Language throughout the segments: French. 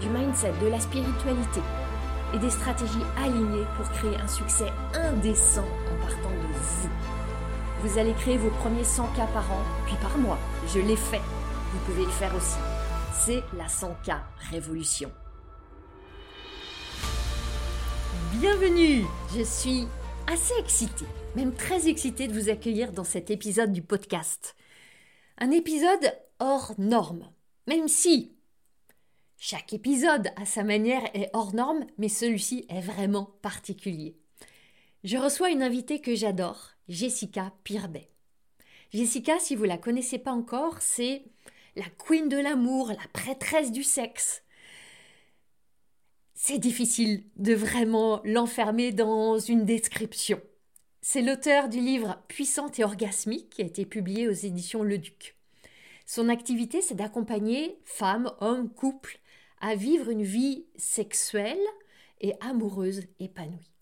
du mindset, de la spiritualité et des stratégies alignées pour créer un succès indécent en partant de vous. Vous allez créer vos premiers 100 k par an, puis par mois. Je l'ai fait. Vous pouvez le faire aussi. C'est la 100K Révolution. Bienvenue Je suis assez excitée, même très excitée de vous accueillir dans cet épisode du podcast. Un épisode hors norme, même si chaque épisode à sa manière est hors norme, mais celui-ci est vraiment particulier. Je reçois une invitée que j'adore, Jessica Pirbet. Jessica, si vous la connaissez pas encore, c'est la queen de l'amour, la prêtresse du sexe. C'est difficile de vraiment l'enfermer dans une description. C'est l'auteur du livre Puissante et orgasmique qui a été publié aux éditions Le Duc. Son activité, c'est d'accompagner femmes, hommes, couples à vivre une vie sexuelle et amoureuse épanouie.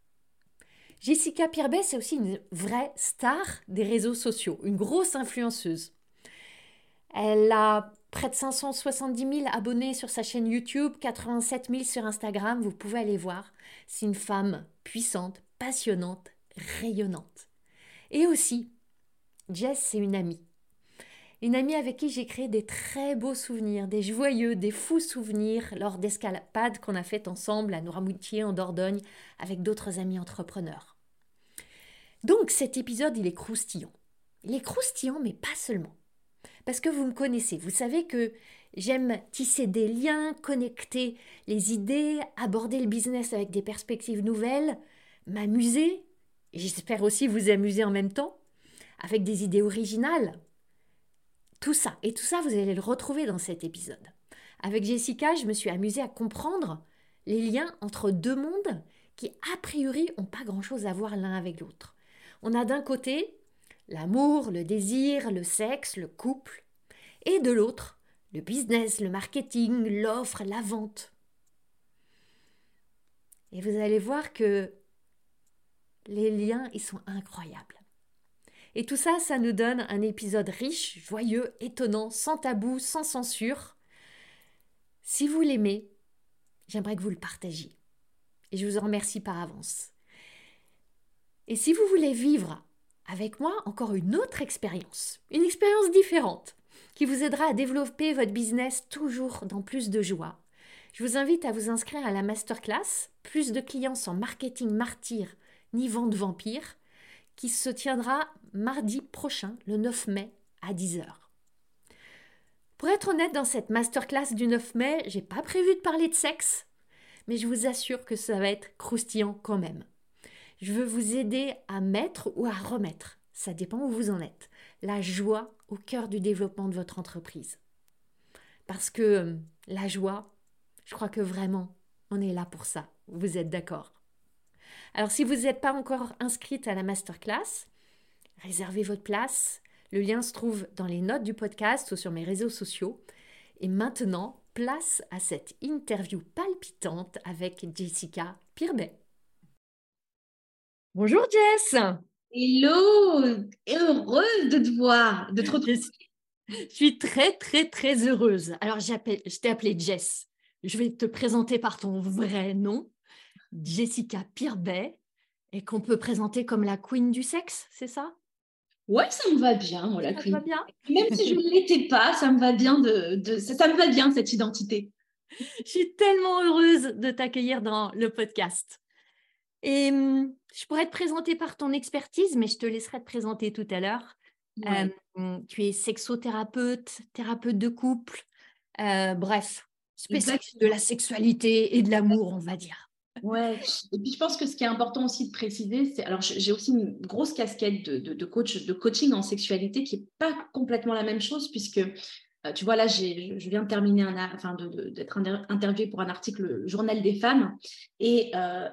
Jessica Pirbet, c'est aussi une vraie star des réseaux sociaux, une grosse influenceuse. Elle a près de 570 000 abonnés sur sa chaîne YouTube, 87 000 sur Instagram, vous pouvez aller voir. C'est une femme puissante, passionnante, rayonnante. Et aussi, Jess, c'est une amie. Une amie avec qui j'ai créé des très beaux souvenirs, des joyeux, des fous souvenirs lors d'escalades qu'on a faites ensemble à Noirmoutier en Dordogne avec d'autres amis entrepreneurs. Donc cet épisode, il est croustillant. Il est croustillant, mais pas seulement. Parce que vous me connaissez, vous savez que j'aime tisser des liens, connecter les idées, aborder le business avec des perspectives nouvelles, m'amuser, j'espère aussi vous amuser en même temps, avec des idées originales, tout ça, et tout ça, vous allez le retrouver dans cet épisode. Avec Jessica, je me suis amusée à comprendre les liens entre deux mondes qui, a priori, n'ont pas grand-chose à voir l'un avec l'autre. On a d'un côté l'amour, le désir, le sexe, le couple, et de l'autre, le business, le marketing, l'offre, la vente. Et vous allez voir que les liens, ils sont incroyables. Et tout ça, ça nous donne un épisode riche, joyeux, étonnant, sans tabou, sans censure. Si vous l'aimez, j'aimerais que vous le partagiez. Et je vous en remercie par avance. Et si vous voulez vivre avec moi encore une autre expérience, une expérience différente, qui vous aidera à développer votre business toujours dans plus de joie, je vous invite à vous inscrire à la masterclass Plus de clients sans marketing martyr ni vente vampire, qui se tiendra mardi prochain, le 9 mai, à 10h. Pour être honnête, dans cette masterclass du 9 mai, j'ai pas prévu de parler de sexe, mais je vous assure que ça va être croustillant quand même. Je veux vous aider à mettre ou à remettre, ça dépend où vous en êtes, la joie au cœur du développement de votre entreprise. Parce que euh, la joie, je crois que vraiment, on est là pour ça. Vous êtes d'accord? Alors si vous n'êtes pas encore inscrite à la masterclass, réservez votre place. Le lien se trouve dans les notes du podcast ou sur mes réseaux sociaux. Et maintenant, place à cette interview palpitante avec Jessica Pirbet. Bonjour Jess. Hello, heureuse de te voir, de te retrouver. Je suis très très très heureuse. Alors je t'ai appelée Jess. Je vais te présenter par ton vrai nom, Jessica Pirbet, et qu'on peut présenter comme la queen du sexe, c'est ça? Ouais, ça me va bien, moi, la Ça va bien? Même si je ne l'étais pas, ça me va bien de, de ça, ça, me va bien cette identité. Je suis tellement heureuse de t'accueillir dans le podcast. Et hum, je pourrais te présenter par ton expertise, mais je te laisserai te présenter tout à l'heure. Ouais. Euh, tu es sexothérapeute, thérapeute de couple, euh, bref, spécialiste de la sexualité et de l'amour, on va dire. Ouais, et puis je pense que ce qui est important aussi de préciser, c'est alors j'ai aussi une grosse casquette de, de, de, coach, de coaching en sexualité qui n'est pas complètement la même chose, puisque tu vois, là, je viens de terminer, un, enfin, d'être interviewée pour un article Journal des femmes. Et,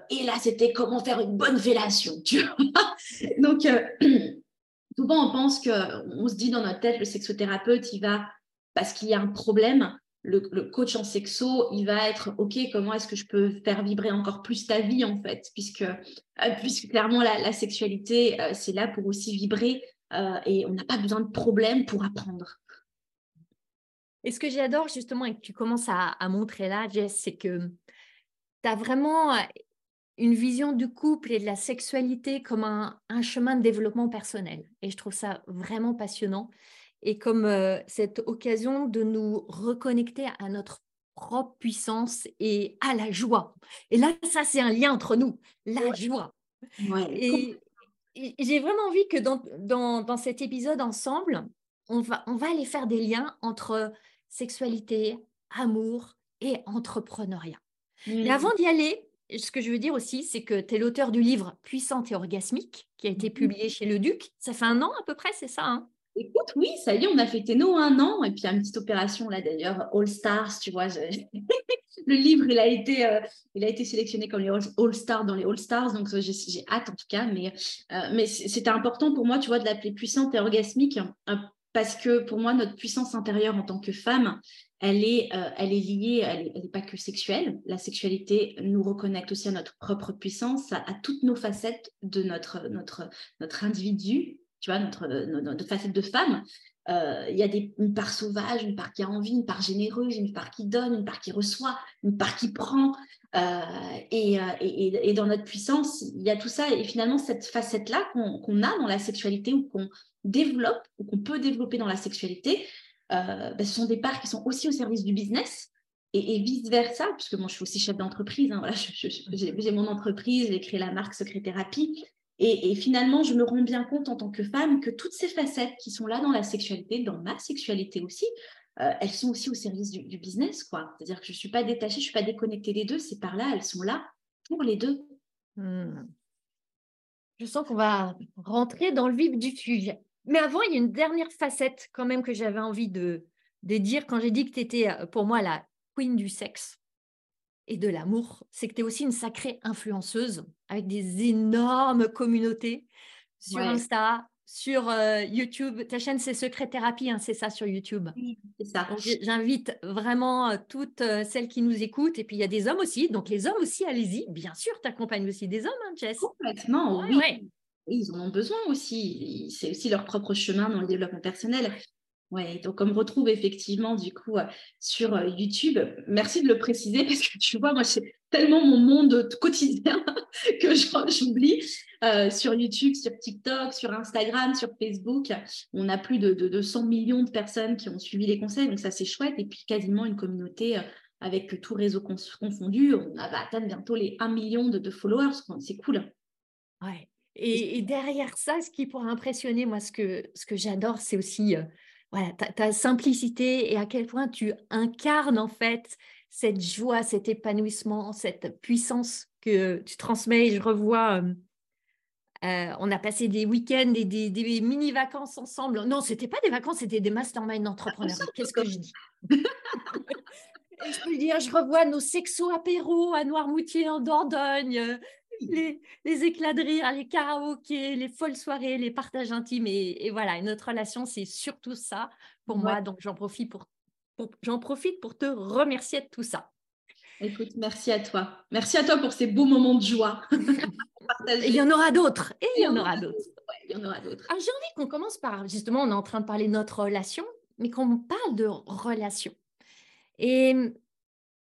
et là, c'était comment faire une bonne fellation, tu vois. Donc, souvent, on pense qu'on se dit dans notre tête, le sexothérapeute, il va, parce qu'il y a un problème, le, coach en sexo, il va être OK, comment est-ce que je peux faire vibrer encore plus ta vie en fait, puisque, euh, puisque clairement la, sexualité, euh, c'est là pour aussi vibrer euh, et on n'a pas besoin de problème pour apprendre. Et ce que j'adore justement et que tu commences à, montrer là, Jess, c'est que tu as vraiment une vision du couple et de la sexualité comme un, un chemin de développement personnel. Et je trouve ça vraiment passionnant et comme cette occasion de nous reconnecter à notre propre puissance et à la joie. Et là, ça, c'est un lien entre nous, la joie. Et, j'ai vraiment envie que dans, dans, dans, cet épisode ensemble, on va, on va aller faire des liens entre sexualité, amour et entrepreneuriat. Mais avant d'y aller, ce que je veux dire aussi, c'est que tu es l'auteur du livre Puissante et orgasmique, qui a été mmh publié chez Le Duc. Ça fait un an à peu près, c'est ça hein? Écoute, oui, ça y est, on a fêté nos un an. Et puis, une petite opération là d'ailleurs, All Stars, tu vois. le livre, il a, été, euh, il a été sélectionné comme les All Stars dans les All Stars. Donc, j'ai hâte en tout cas. Mais, euh, mais c'était important pour moi, tu vois, de l'appeler puissante et orgasmique. Parce que pour moi, notre puissance intérieure en tant que femme, elle est, euh, elle est liée, elle n'est pas que sexuelle. La sexualité nous reconnecte aussi à notre propre puissance, à, à toutes nos facettes de notre, notre, notre individu, tu vois, notre, notre, facette de femme. Euh, il y a une part sauvage, une part qui a envie, une part généreuse, une part qui donne, une part qui reçoit, une part qui prend. Euh, et, et, et, dans notre puissance, il y a tout ça. Et finalement, cette facette-là qu'on a dans la sexualité ou qu'on développe ou qu'on peut développer dans la sexualité, euh, ben, ce sont des parts qui sont aussi au service du business. Et, vice-versa, puisque moi je suis aussi chef d'entreprise, hein, voilà, j'ai mon entreprise, j'ai créé la marque Secret Thérapie, et, finalement, je me rends bien compte en tant que femme que toutes ces facettes qui sont là dans la sexualité, dans ma sexualité aussi, euh, elles sont aussi au service du, business. quoi. C'est-à-dire que je ne suis pas détachée, je ne suis pas déconnectée des deux. C'est par là, elles sont là pour les deux. Hmm. Je sens qu'on va rentrer dans le vif du sujet. Mais avant, il y a une dernière facette quand même que j'avais envie de, de dire quand j'ai dit que tu étais euh, pour moi la queen du sexe et de l'amour, c'est que tu es aussi une sacrée influenceuse avec des énormes communautés sur Insta, sur euh, YouTube. Ta chaîne, c'est Secret Thérapie, hein, c'est ça sur YouTube. Oui, c'est ça. J'invite vraiment euh, toutes euh, celles qui nous écoutent. Et puis, il y a des hommes aussi. Donc, les hommes aussi, allez-y. Bien sûr, tu accompagnes aussi des hommes, hein, Jess. Complètement, oui. oui. Ils en ont besoin aussi. C'est aussi leur propre chemin dans le développement personnel. Ouais, donc on me retrouve effectivement du coup euh, sur euh, YouTube. Merci de le préciser parce que tu vois, moi c'est tellement mon monde quotidien que j'oublie. Euh, sur YouTube, sur TikTok, sur Instagram, sur Facebook, on a plus de, de, 200 millions de personnes qui ont suivi les conseils, donc ça c'est chouette. Et puis quasiment une communauté avec tout réseau confondu. On va atteindre bientôt les 1 million de, followers, c'est cool. Ouais. Et, et, derrière ça, ce qui pourrait impressionner, moi, ce que, ce que j'adore, c'est aussi voilà, ta, simplicité et à quel point tu incarnes en fait cette joie, cet épanouissement, cette puissance que tu transmets. je revois, euh, on a passé des week-ends et des, mini-vacances ensemble. Non, c'était pas des vacances, c'était des mastermind d'entrepreneurs. Qu'est-ce que je dis? Je peux dire, je revois nos sexo apéros à Noirmoutier en Dordogne, les, éclats de rire, les karaokés, les folles soirées, les partages intimes. Et, voilà, et notre relation, c'est surtout ça pour moi. Donc, j'en profite pour, j'en profite pour te remercier de tout ça. Écoute, merci à toi. Merci à toi pour ces beaux moments de joie. il y en aura d'autres. Et il y en aura d'autres. il y en aura d'autres. j'ai envie qu'on commence par, justement, on est en train de parler de notre relation, mais qu'on parle de relation. Et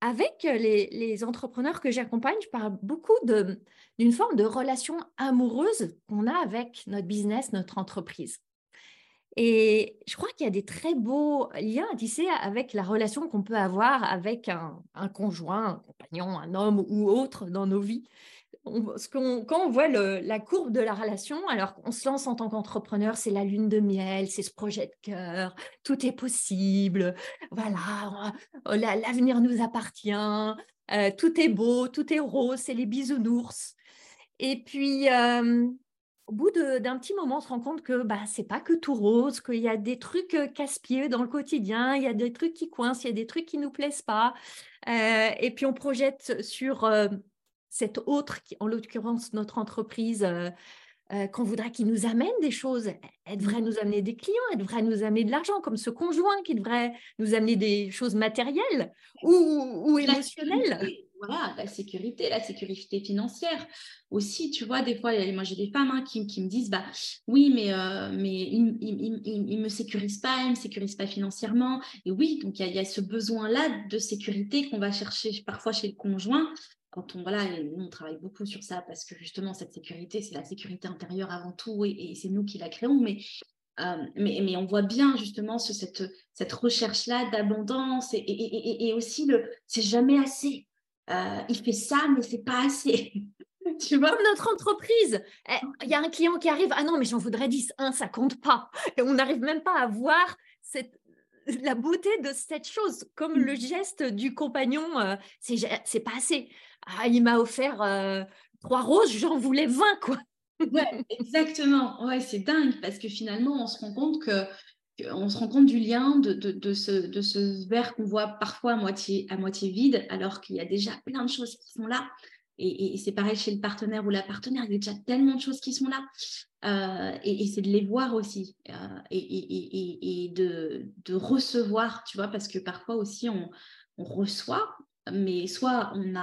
avec les, entrepreneurs que j'accompagne, je parle beaucoup d'une forme de relation amoureuse qu'on a avec notre business, notre entreprise. Et je crois qu'il y a des très beaux liens à tisser avec la relation qu'on peut avoir avec un, un, conjoint, un compagnon, un homme ou autre dans nos vies quand on voit la courbe de la relation, alors on se lance en tant qu'entrepreneur, c'est la lune de miel, c'est ce projet de cœur, tout est possible, voilà, l'avenir nous appartient, euh, tout est beau, tout est rose, c'est les bisounours. Et puis, euh, au bout d'un petit moment, on se rend compte que bah, c'est pas que tout rose, qu'il y a des trucs casse-pieds dans le quotidien, il y a des trucs qui coincent, il y a des trucs qui nous plaisent pas. et puis on projette sur cette autre, qui, en l'occurrence notre entreprise, qu'on voudrait qu'il nous amène des choses. Elle devrait nous amener des clients, elle devrait nous amener de l'argent, comme ce conjoint qui devrait nous amener des choses matérielles ou, ou émotionnelles voilà, la sécurité, la sécurité financière aussi. Tu vois, des fois, moi j'ai des femmes hein, qui, qui, me disent, bah oui, mais, euh, mais il ne me sécurise pas, il ne me sécurise pas financièrement. Et oui, donc il y, a ce besoin-là de sécurité qu'on va chercher parfois chez le conjoint. Quand on, voilà, nous, on travaille beaucoup sur ça parce que justement, cette sécurité, c'est la sécurité intérieure avant tout et, c'est nous qui la créons. Mais euh, mais, mais, on voit bien justement ce, cette, cette recherche-là d'abondance et, et, et, aussi le c'est jamais assez. Euh, il fait ça, mais c'est pas assez. tu vois? Comme notre entreprise. Eh, il y a un client qui arrive, ah non, mais j'en voudrais 10, un, ça compte pas. Et on n'arrive même pas à voir cette, la beauté de cette chose, comme le mm. geste du compagnon, euh, c'est pas assez. Ah, il m'a offert euh, trois roses, j'en voulais 20, quoi. exactement. Ouais, c'est dingue parce que finalement, on se rend compte que on se rend compte du lien de, de, ce, de ce, verre qu'on voit parfois à moitié, à moitié vide, alors qu'il y a déjà plein de choses qui sont là. Et, c'est pareil chez le partenaire ou la partenaire, il y a déjà tellement de choses qui sont là. Euh, et, c'est de les voir aussi euh, et, de, de, recevoir, tu vois, parce que parfois aussi on, on reçoit, mais soit on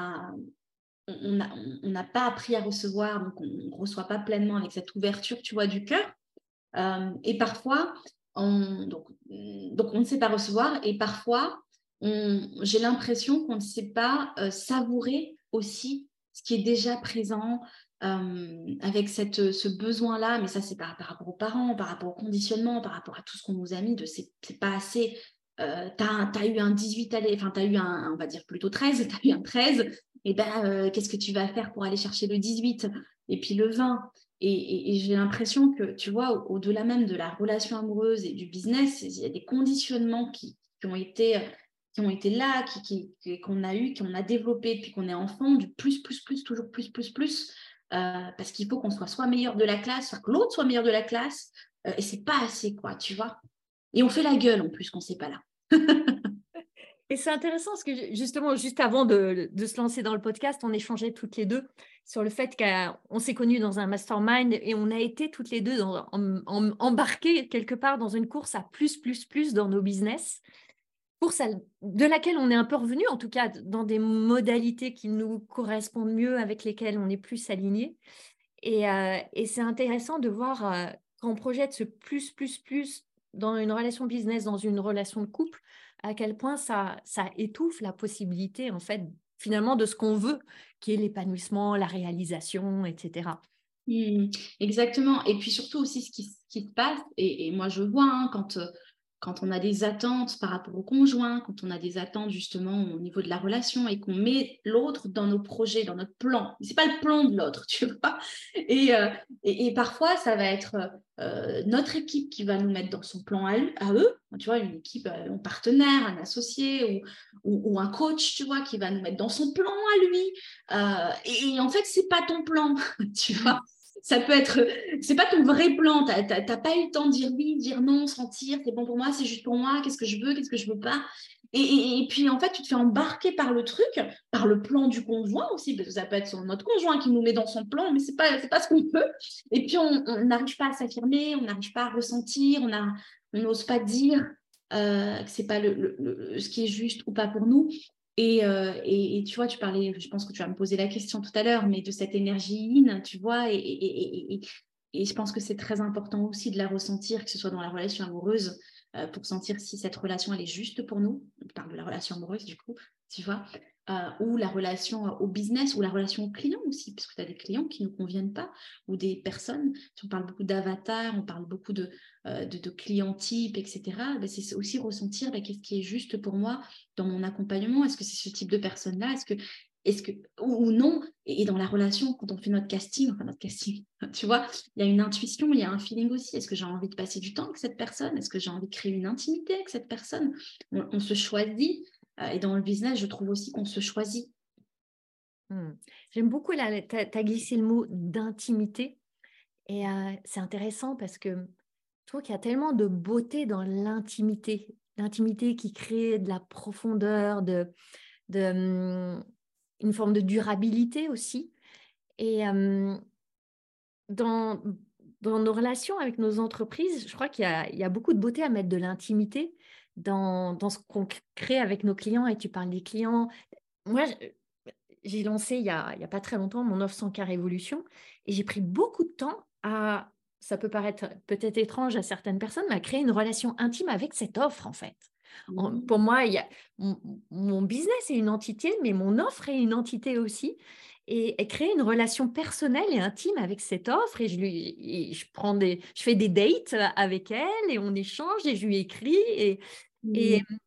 on n'a on, pas appris à recevoir, donc on ne reçoit pas pleinement avec cette ouverture, tu vois, du cœur. Euh, et parfois, donc, donc, on ne sait pas recevoir et parfois, j'ai l'impression qu'on ne sait pas euh, savourer aussi ce qui est déjà présent euh, avec cette, ce besoin-là, mais ça c'est par, par, rapport aux parents, par rapport au conditionnement, par rapport à tout ce qu'on nous a mis de c'est pas assez. Euh, tu as, eu un 18 allez, enfin tu eu un, on va dire plutôt 13, tu as eu un 13, et eh ben euh, qu'est-ce que tu vas faire pour aller chercher le 18 et puis le 20 et, j'ai l'impression que, tu vois, au-delà même de la relation amoureuse et du business, il y a des conditionnements qui, ont, été, qui là, qu'on qui, qu'on a eu, qu'on a développé depuis qu'on est enfant, du plus, plus, plus, toujours plus, plus, plus, euh, parce qu'il faut qu'on soit soit meilleur de la classe, soit que l'autre soit meilleur de la classe, euh, et c'est pas assez, quoi, tu vois? Et on fait la gueule en plus qu'on sait pas là. Et c'est intéressant parce que justement, juste avant de, se lancer dans le podcast, on échangeait toutes les deux sur le fait qu'on s'est connus dans un mastermind et on a été toutes les deux embarquées quelque part dans une course à plus, plus, plus dans nos business. Course de laquelle on est un peu revenu, en tout cas dans des modalités qui nous correspondent mieux, avec lesquelles on est plus alignés. Et, euh, c'est intéressant de voir euh, quand on projette ce plus, plus, plus dans une relation business, dans une relation de couple, à quel point ça, ça étouffe la possibilité, en fait, finalement, de ce qu'on veut, qui est l'épanouissement, la réalisation, etc. Mmh, exactement. Et puis surtout aussi ce qui, se passe, et, moi je vois hein, quand euh, quand on a des attentes par rapport au conjoint, quand on a des attentes justement au niveau de la relation et qu'on met l'autre dans nos projets, dans notre plan. C'est pas le plan de l'autre, tu vois. Et, euh, et, parfois, ça va être euh, notre équipe qui va nous mettre dans son plan à, eux, tu vois, une équipe, euh, un partenaire, un associé ou, un coach, tu vois, qui va nous mettre dans son plan à lui. et, et, en fait, c'est pas ton plan, tu vois ça peut être, c'est pas ton vrai plan, tu n'as pas eu le temps de dire oui, dire non, sentir, c'est bon pour moi, c'est juste pour moi, qu'est-ce que je veux, qu'est-ce que je veux pas. Et, puis en fait, tu te fais embarquer par le truc, par le plan du conjoint aussi, parce que ça peut être notre conjoint qui nous met dans son plan, mais c'est pas, pas ce qu'on veut. Et puis on n'arrive pas à s'affirmer, on n'arrive pas à ressentir, on n'ose pas dire euh, que c'est pas le, ce qui est juste ou pas pour nous. Euh, et, et, tu vois, tu parlais, je pense que tu vas me poser la question tout à l'heure, mais de cette énergie in, tu vois, et, et je pense que c'est très important aussi de la ressentir, que ce soit dans la relation amoureuse, euh, pour sentir si cette relation, elle est juste pour nous. On parle de la relation amoureuse, du coup, tu vois, euh, ou la relation au business, ou la relation aux clients aussi, parce que tu as des clients qui ne conviennent pas, ou des personnes, si on parle beaucoup d'avatars, on parle beaucoup de, euh, de, etc., ben, c'est aussi ressentir ben, qu'est-ce qui est juste pour moi dans mon accompagnement, est-ce que c'est ce type de personne-là, est-ce que est-ce que ou, non? Et, dans la relation quand on fait notre casting enfin notre casting tu vois il y a une intuition il y a un feeling aussi. Est-ce que j'ai envie de passer du temps avec cette personne? Est-ce que j'ai envie de créer une intimité avec cette personne? On se choisit euh, et dans le business, je trouve aussi qu'on se choisit. Hmm. J'aime beaucoup, tu as glissé le mot d'intimité. Et c'est intéressant parce que je trouve qu'il y a tellement de beauté dans l'intimité. L'intimité qui crée de la profondeur, de, mmh, une forme de durabilité aussi. Et dans, dans nos relations avec nos entreprises, je crois qu'il y, y, a beaucoup de beauté à mettre de l'intimité dans, dans, ce qu'on crée avec nos clients. Et tu parles des clients. Moi, j'ai lancé il n'y a, a, pas très longtemps mon offre 100 k révolution et j'ai pris beaucoup de temps à, ça peut paraître peut-être étrange à certaines personnes, mais à créer une relation intime avec cette offre en fait. Mmh. pour moi, il y a, mon, business est une entité, mais mon offre est une entité aussi. Et, créer une relation personnelle et intime avec cette offre. Et je, lui, je, prends des, je fais des dates avec elle et on échange et je lui écris. Et, et, mmh.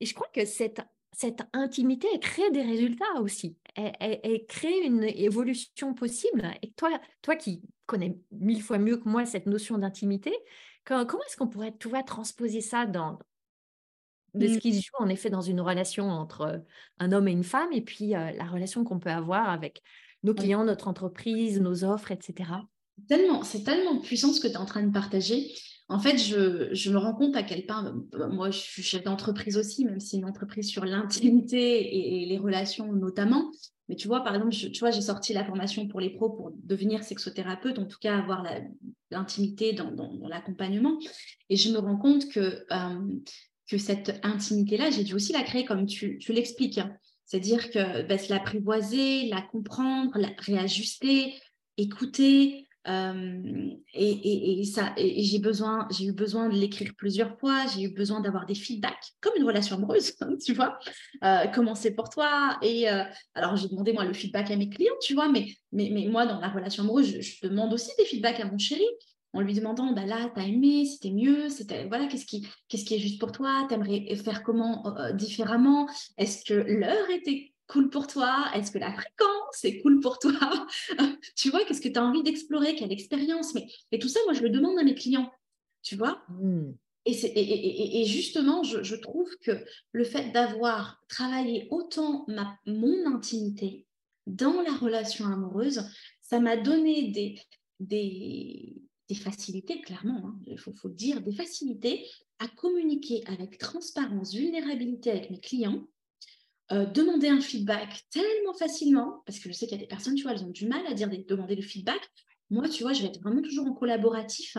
et je crois que cette, cette intimité, elle crée des résultats aussi. Elle, elle, crée une évolution possible. Et toi, toi qui connais mille fois mieux que moi cette notion d'intimité, comment, est-ce qu'on pourrait, tu vois, transposer ça dans, de ce mmh. qui se joue en effet dans une relation entre un homme et une femme, et puis la relation qu'on peut avoir avec nos clients, notre entreprise, nos offres, etc. Tellement, c'est tellement puissant ce que tu es en train de partager. En fait, je, me rends compte à quel point, bah, moi je suis chef d'entreprise aussi, même si une entreprise sur l'intimité et, les relations notamment. Mais tu vois, par exemple, tu vois, j'ai sorti la formation pour les pros pour devenir sexothérapeute, en tout cas avoir l'intimité dans, l'accompagnement. Et je me rends compte que que cette intimité-là, j'ai dû aussi la créer comme tu, l'expliques. Hein. C'est-à-dire que bah, se l'apprivoiser, la comprendre, la réajuster, écouter. Euh, et, ça, j'ai eu besoin de l'écrire plusieurs fois. J'ai eu besoin d'avoir des feedbacks, comme une relation amoureuse, hein, tu vois. Euh, comment c'est pour toi? Et euh, alors j'ai demandé moi le feedback à mes clients, tu vois, mais moi dans la relation amoureuse, je, demande aussi des feedbacks à mon chéri en lui demandant bah là, t'as aimé, c'était mieux, voilà, qu'est-ce qui, qui est juste pour toi, t'aimerais faire comment différemment, est-ce que l'heure était cool pour toi, est-ce que la fréquence est cool pour toi, tu vois, qu'est-ce que tu as envie d'explorer, quelle expérience, mais et tout ça, moi je le demande à mes clients, tu vois? Mmh. Et, et, et, justement, je, je, trouve que le fait d'avoir travaillé autant ma, mon intimité dans la relation amoureuse, ça m'a donné des, des, des facilités, clairement, hein, il faut, faut, le dire, des facilités à communiquer avec transparence, vulnérabilité avec mes clients, euh, demander un feedback tellement facilement, parce que je sais qu'il y a des personnes, tu vois, elles ont du mal à dire demander le feedback. Moi, tu vois, je vais être vraiment toujours en collaboratif,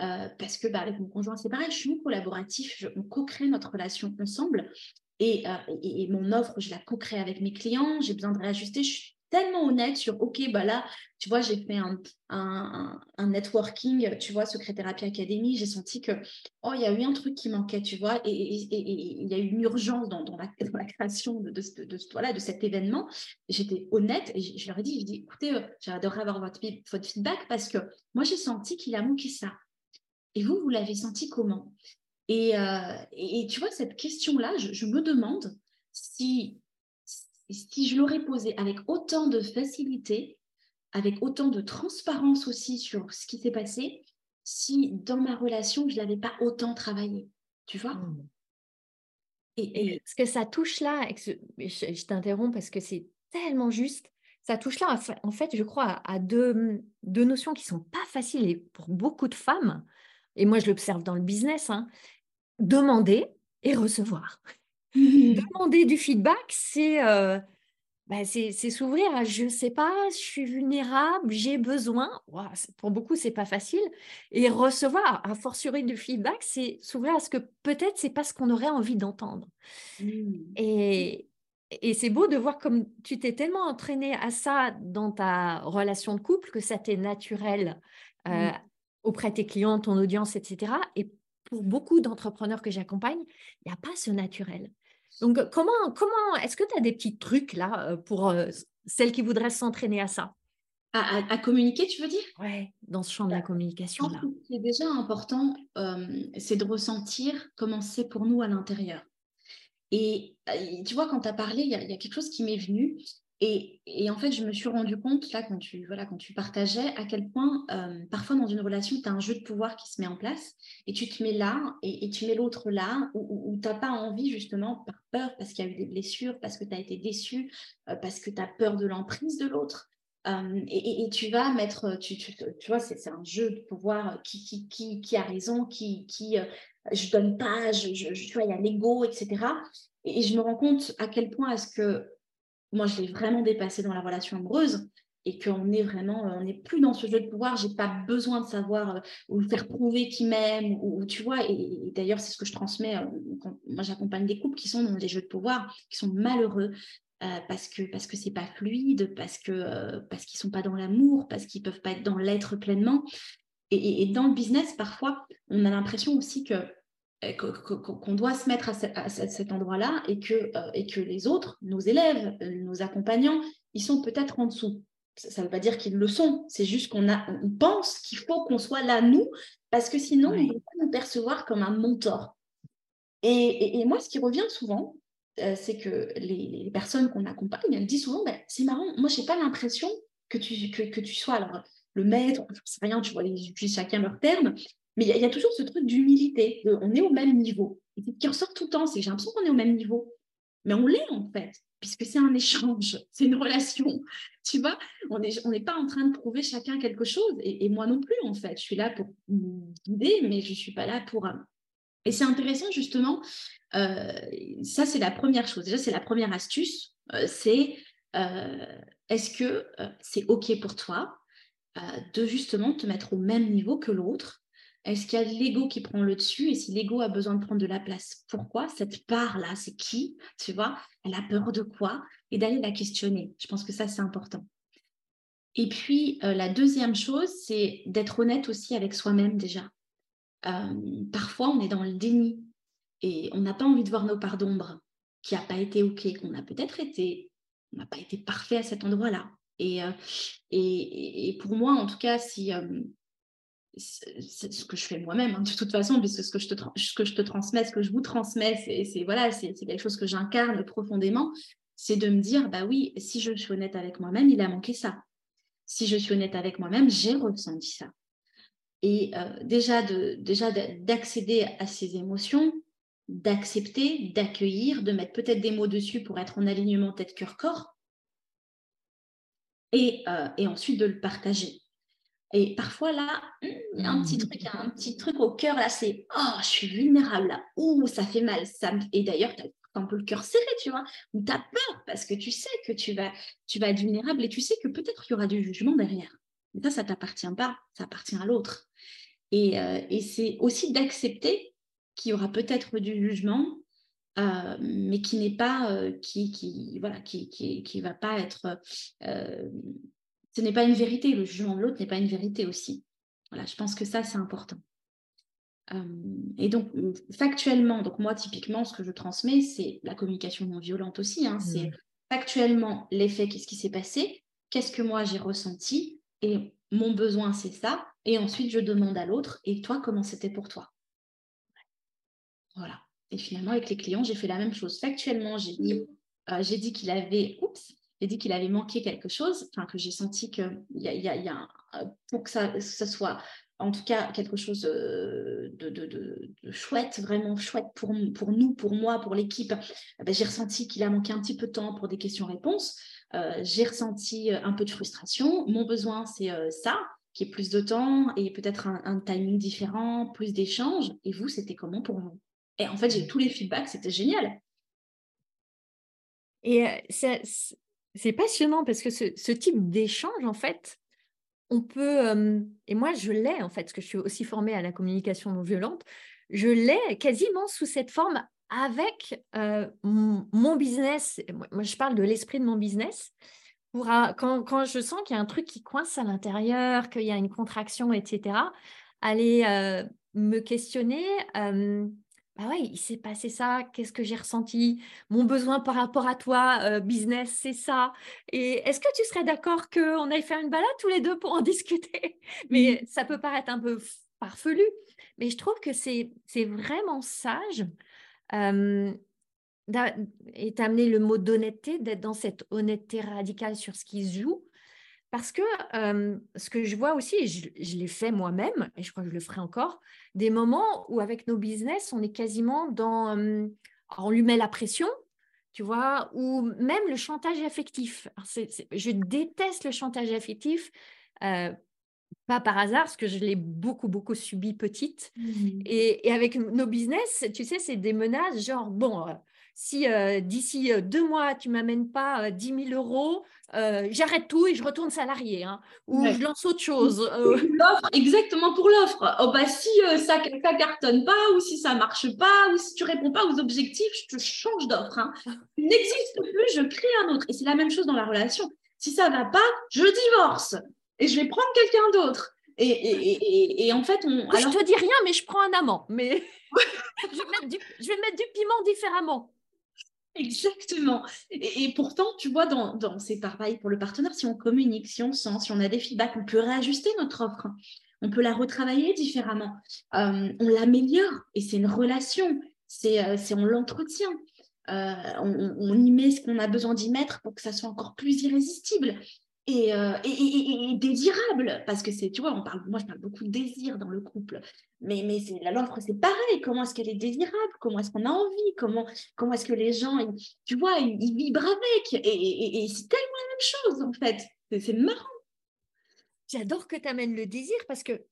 euh, parce que bah, avec mon conjoint, c'est pareil, je suis en collaboratif, on co-crée notre relation ensemble. Et, euh, et, et, mon offre, je la co-crée avec mes clients, j'ai besoin de réajuster, tellement honnête sur, OK, bah là, tu vois, j'ai fait un, un, un, networking, tu vois, Secréthérapie Academy, j'ai senti que, oh, il y a eu un truc qui manquait, tu vois, et il y a eu une urgence dans, dans, la, création de, de, voilà, de cet événement. J'étais honnête et je, leur ai dit, je dit, écoutez, euh, j'adorerais avoir votre, votre feedback parce que moi, j'ai senti qu'il a manqué ça. Et vous, vous l'avez senti comment? Et, euh, et, tu vois, cette question-là, je me demande si si je l'aurais posé avec autant de facilité, avec autant de transparence aussi sur ce qui s'est passé, si dans ma relation, je ne l'avais pas autant travaillé. Tu vois? Mmh. et, ce que ça touche là, je, t'interromps parce que c'est tellement juste, ça touche là, en fait, je crois, à deux, deux notions qui sont pas faciles pour beaucoup de femmes, et moi je l'observe dans le business, hein, demander et recevoir. Demander du feedback, c'est euh, bah, s'ouvrir à je ne sais pas, je suis vulnérable, j'ai besoin. pour beaucoup, c'est pas facile. Et recevoir, à fortiori du feedback, c'est s'ouvrir à ce que peut-être c'est pas ce qu'on aurait envie d'entendre. Mmh. Et, et c'est beau de voir comme tu t'es tellement entraîné à ça dans ta relation de couple que ça t'est naturel euh, mmh. auprès de tes clients, ton audience, etc. Et pour beaucoup d'entrepreneurs que j'accompagne, il n'y a pas ce naturel. Donc, comment, comment est-ce que tu as des petits trucs là pour celles qui voudraient s'entraîner à ça? À, communiquer, tu veux dire? Oui, dans ce champ de la bah, communication. Là. Ce qui est déjà important, c'est de ressentir comment c'est pour nous à l'intérieur. Et tu vois, quand tu as parlé, il y, a quelque chose qui m'est venu. Et, en fait, je me suis rendu compte, là, quand tu, voilà, quand tu partageais, à quel point, euh, parfois, dans une relation, tu as un jeu de pouvoir qui se met en place et tu te mets là et, tu mets l'autre là, où, tu n'as pas envie, justement, par peur, parce qu'il y a eu des blessures, parce que tu as été déçu, euh, parce que tu as peur de l'emprise de l'autre. et, tu vas mettre, tu, tu, vois, c'est un jeu de pouvoir qui, qui, qui, qui a raison, qui, qui je donne pas, je, tu vois, il y a l'ego, etc. Et, je me rends compte à quel point est-ce que moi, je l'ai vraiment dépassé dans la relation amoureuse et qu'on vraiment, on n'est plus dans ce jeu de pouvoir. J'ai pas besoin de savoir ou faire prouver qui m'aime ou, tu vois. Et, d'ailleurs, c'est ce que je transmets. moi, j'accompagne des couples qui sont dans des jeux de pouvoir, qui sont malheureux. parce que parce que c'est pas fluide, parce que parce qu'ils sont pas dans l'amour, parce qu'ils peuvent pas être dans l'être pleinement. Et, dans le business, parfois, on a l'impression aussi que qu'on doit se mettre à, cet endroit-là et que, et que les autres, nos élèves, nos accompagnants, ils sont peut-être en dessous. Ça ne veut pas dire qu'ils le sont, c'est juste qu'on on pense qu'il faut qu'on soit là, nous, parce que sinon, on ne peut pas nous percevoir comme un mentor. Et, moi, ce qui revient souvent, euh, c'est que les, personnes qu'on accompagne, elles disent souvent, ben, c'est marrant, moi, je n'ai pas l'impression que tu, que, tu sois alors, le maître, je sais rien, tu vois, ils utilisent chacun leur terme, mais il y, a toujours ce truc d'humilité, on est au même niveau. Et qui ressort tout le temps, c'est j'ai l'impression qu'on est au même niveau. Mais on l'est en fait puisque c'est un échange, c'est une relation. Tu vois, on n'est pas en train de prouver chacun quelque chose, et, moi non plus, en fait. Je suis là pour guider, mais je ne suis pas là pour... Euh, et c'est intéressant, justement, euh, ça, c'est la première chose. Déjà, c'est la première astuce, euh, c'est est-ce que c'est OK pour toi de justement te mettre au même niveau que l'autre est-ce qu'il y a l'ego qui prend le dessus? Et si l'ego a besoin de prendre de la place, pourquoi Cette part-là, c'est qui? Tu vois? Elle a peur de quoi? Et d'aller la questionner. Je pense que ça, c'est important. Et puis, euh, la deuxième chose, c'est d'être honnête aussi avec soi-même déjà. Euh, parfois, on est dans le déni et on n'a pas envie de voir nos parts d'ombre qui n'a pas été OK, qu'on a peut-être été, on n'a pas été parfait à cet endroit-là. Et, euh, et, et, pour moi, en tout cas, si, c'est ce que je fais moi-même hein, de toute façon puisque ce que je te transmets ce que je vous transmets c'est voilà c'est quelque chose que j'incarne profondément. C'est de me dire bah oui si je suis honnête avec moi-même il a manqué ça. Si je suis honnête avec moi-même j'ai ressenti ça. Et euh, déjà déjà d'accéder à ces émotions d'accepter d'accueillir de mettre peut-être des mots dessus pour être en alignement tête cœur corps. Et, euh, et ensuite de le partager et parfois là, il y a un petit truc, un petit truc au cœur là, c'est oh, je suis vulnérable là, ouh, ça fait mal. Ça Et d'ailleurs, tu as un peu le cœur serré, tu vois, ou tu as peur parce que tu sais que tu vas, tu vas être vulnérable et tu sais que peut-être il y aura du jugement derrière. Mais ça, ça t'appartient pas, ça appartient à l'autre. Et, euh, et c'est aussi d'accepter qu'il y aura peut-être du jugement, euh, mais qui n'est pas, euh, qui, qui, voilà, qui, qui, qui, va pas être ce n'est pas une vérité. Le jugement de l'autre n'est pas une vérité aussi. Voilà, je pense que ça, c'est important. Euh, et donc, factuellement, donc moi, typiquement, ce que je transmets, c'est la communication non violente aussi. Hein. C'est mmh. factuellement l'effet, qu'est-ce qui s'est passé, qu'est-ce que moi j'ai ressenti, et mon besoin, c'est ça. Et ensuite, je demande à l'autre, et toi, comment c'était pour toi? Voilà. Et finalement, avec les clients, j'ai fait la même chose. Factuellement, j'ai dit, euh, j'ai dit qu'il avait, oups, j'ai dit qu'il avait manqué quelque chose, enfin que j'ai senti que y a, y a, y a euh, pour que ça, ça, soit en tout cas quelque chose euh, de, de, de, chouette, vraiment chouette pour, pour nous, pour moi, pour l'équipe, eh ben, j'ai ressenti qu'il a manqué un petit peu de temps pour des questions-réponses. Euh, j'ai ressenti un peu de frustration. Mon besoin, c'est ça, qui est plus de temps et peut-être un, un timing différent, plus d'échanges. Et vous, c'était comment pour vous? Et en fait, j'ai tous les feedbacks, c'était génial. Et c'est c'est passionnant parce que ce, type d'échange, en fait, on peut, et moi je l'ai en fait, parce que je suis aussi formée à la communication non violente, je l'ai quasiment sous cette forme avec mon, business. Moi, je parle de l'esprit de mon business. Pour, quand, quand, je sens qu'il y a un truc qui coince à l'intérieur, qu'il y a une contraction, etc., aller me questionner ah ouais, il s'est passé ça, qu'est-ce que j'ai ressenti? Mon besoin par rapport à toi, euh, business, c'est ça. Et est-ce que tu serais d'accord qu'on aille faire une balade tous les deux pour en discuter? Mais ça peut paraître un peu farfelu, mais je trouve que c'est vraiment sage. Euh, et amené le mot d'honnêteté, d'être dans cette honnêteté radicale sur ce qui se joue. Parce que ce que je vois aussi, et je, l'ai fait moi-même, et je crois que je le ferai encore, des moments où avec nos business, on est quasiment dans... on lui met la pression, tu vois, ou même le chantage affectif. je déteste le chantage affectif. Euh, pas par hasard, parce que je l'ai beaucoup, beaucoup subi petite. Mmh. Et, avec nos business, tu sais, c'est des menaces genre, bon, euh, si euh, d'ici deux mois, tu m'amènes pas 10 000 euros, j'arrête tout et je retourne salarié, hein, ou je lance autre chose. L'offre, exactement pour l'offre. Oh, bah, si ça ne cartonne pas, ou si ça marche pas, ou si tu réponds pas aux objectifs, je te change d'offre. Hein. N'existe plus, je crée un autre. Et c'est la même chose dans la relation. Si ça va pas, je divorce et je vais prendre quelqu'un d'autre. Et, et, et, en fait, on. Alors... Je te dis rien, mais je prends un amant. Mais je, vais mettre du, je vais mettre du piment différemment. Exactement. Et, pourtant, tu vois, dans, dans c'est pareil pour le partenaire, si on communique, si on sent, si on a des feedbacks, on peut réajuster notre offre. On peut la retravailler différemment. Euh, on l'améliore et c'est une relation. C'est, euh, c'est on l'entretient. Euh, on, y met ce qu'on a besoin d'y mettre pour que ça soit encore plus irrésistible. Euh, et, désirable parce que c'est tu vois on parle moi je parle beaucoup de désir dans le couple mais mais c'est l'offre c'est pareil comment est-ce qu'elle est désirable comment est-ce qu'on a envie comment comment est-ce que les gens tu vois ils, vibrent avec et, c'est tellement la même chose en fait c'est marrant. J'adore que tu amènes le désir parce que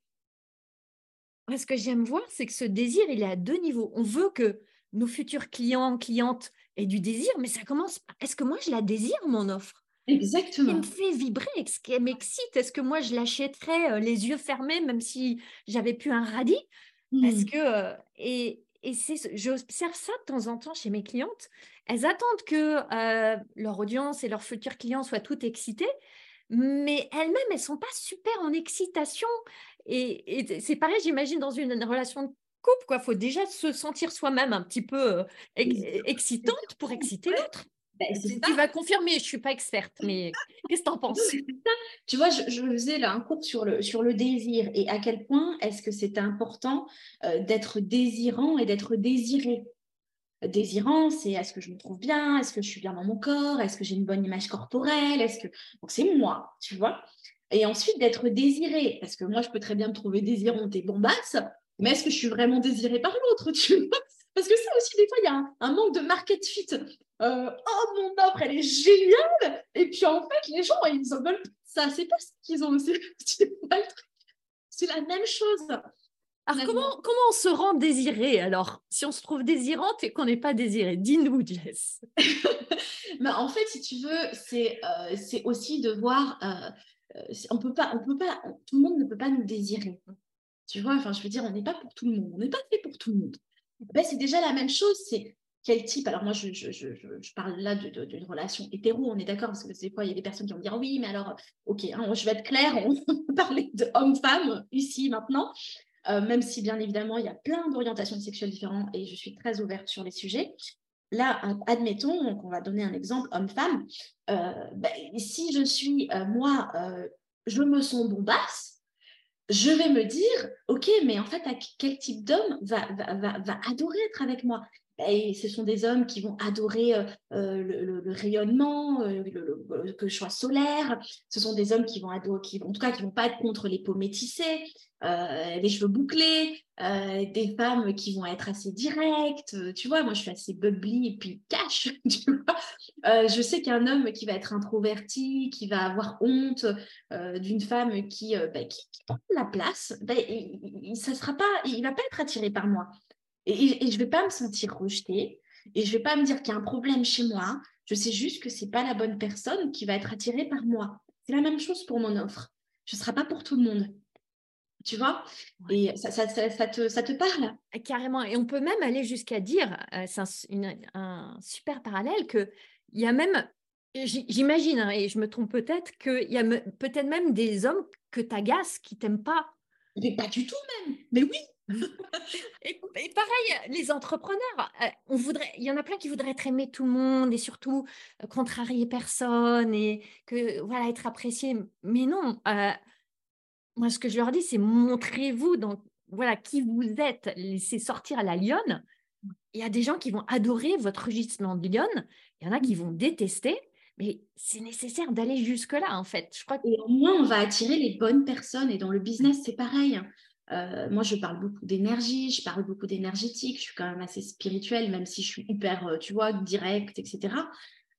ce que j'aime voir c'est que ce désir il est à deux niveaux. On veut que nos futurs clients clientes aient du désir mais ça commence est-ce que moi je la désire mon offre? Exactement. Qui me fait vibrer, ce qui m'excite. Est-ce que moi, je l'achèterais euh, les yeux fermés, même si j'avais plus un radis? Parce mmh. que, euh, et, et j'observe ça de temps en temps chez mes clientes. Elles attendent que euh, leur audience et leurs futurs clients soient toutes excitées, mais elles-mêmes, elles ne sont pas super en excitation. Et, c'est pareil, j'imagine, dans une, relation de couple, il faut déjà se sentir soi-même un petit peu excitante pour exciter l'autre. Ben, tu vas confirmer, je ne suis pas experte, mais qu'est-ce que tu en penses? Tu vois, je, faisais là un cours sur le, sur le désir et à quel point est-ce que c'est important euh, d'être désirant et d'être désiré? Désirant, c'est est-ce que je me trouve bien, est-ce que je suis bien dans mon corps, est-ce que j'ai une bonne image corporelle, est-ce que donc c'est moi, tu vois? Et ensuite d'être désiré, parce que moi je peux très bien me trouver désirante et bombasse, mais est-ce que je suis vraiment désirée par l'autre, tu vois? Parce que ça aussi des fois il y a un manque de market fit. Euh, oh mon offre elle est géniale. Et puis en fait les gens ils en veulent ça. C'est pas ce qu'ils ont aussi c'est la même chose. Alors comment, comment on se rend désiré alors? Si on se trouve désirante et qu'on n'est pas désiré dis-nous Jess. Bah, en fait si tu veux c'est euh, c'est aussi de voir euh, on peut pas on peut pas tout le monde ne peut pas nous désirer. Tu vois enfin je veux dire on n'est pas pour tout le monde. On n'est pas fait pour tout le monde ben, c'est déjà la même chose c'est quel type Alors moi, je, parle là d'une relation hétéro, on est d'accord, parce que des fois, il y a des personnes qui vont dire oui, mais alors, ok, hein, je vais être claire, on va parler de homme-femme ici, maintenant, euh, même si bien évidemment, il y a plein d'orientations sexuelles différentes et je suis très ouverte sur les sujets. Là, admettons, qu'on va donner un exemple homme-femme. Euh, ben, si je suis, euh, moi, je me sens bombasse, je vais me dire, OK, mais en fait, quel type d'homme va, va, adorer être avec moi? Et ce sont des hommes qui vont adorer euh, euh, le, rayonnement, euh, que je solaire. Ce sont des hommes qui vont adorer, qui, en tout cas, qui vont pas être contre les peaux métissées, les cheveux bouclés, des femmes qui vont être assez directes. tu vois, moi, je suis assez bubbly et puis cash. Tu vois je sais qu'un homme qui va être introverti, qui va avoir honte d'une femme qui, bah, qui, prend la place, bah, il, ça sera pas, il va pas être attiré par moi. Et, je ne vais pas me sentir rejetée et je ne vais pas me dire qu'il y a un problème chez moi. Je sais juste que ce n'est pas la bonne personne qui va être attirée par moi. C'est la même chose pour mon offre. Ce ne sera pas pour tout le monde. Tu vois? Et ça, ça, te, ça, te, parle? Ah, Carrément. Et on peut même aller jusqu'à dire, euh, c'est un, super parallèle, qu'il y a même, j'imagine, hein, et je me trompe peut-être, qu'il y a peut-être même des hommes que tu agaces qui t'aiment pas. Mais pas du tout même. Mais oui, et, pareil, les entrepreneurs, euh, on voudrait, il y en a plein qui voudraient être aimés tout le monde et surtout euh, contrarier personne et que voilà être apprécié. Mais non, euh, moi ce que je leur dis, c'est montrez-vous dans voilà qui vous êtes, laissez sortir la lionne. Il y a des gens qui vont adorer votre rugissement de lionne, il y en a qui vont détester. Mais c'est nécessaire d'aller jusque-là, en fait. Je crois Et au moins, on va attirer les bonnes personnes. Et dans le business, c'est pareil. Euh, moi, je parle beaucoup d'énergie, je parle beaucoup d'énergétique, je suis quand même assez spirituelle, même si je suis hyper, euh, tu vois, directe, etc.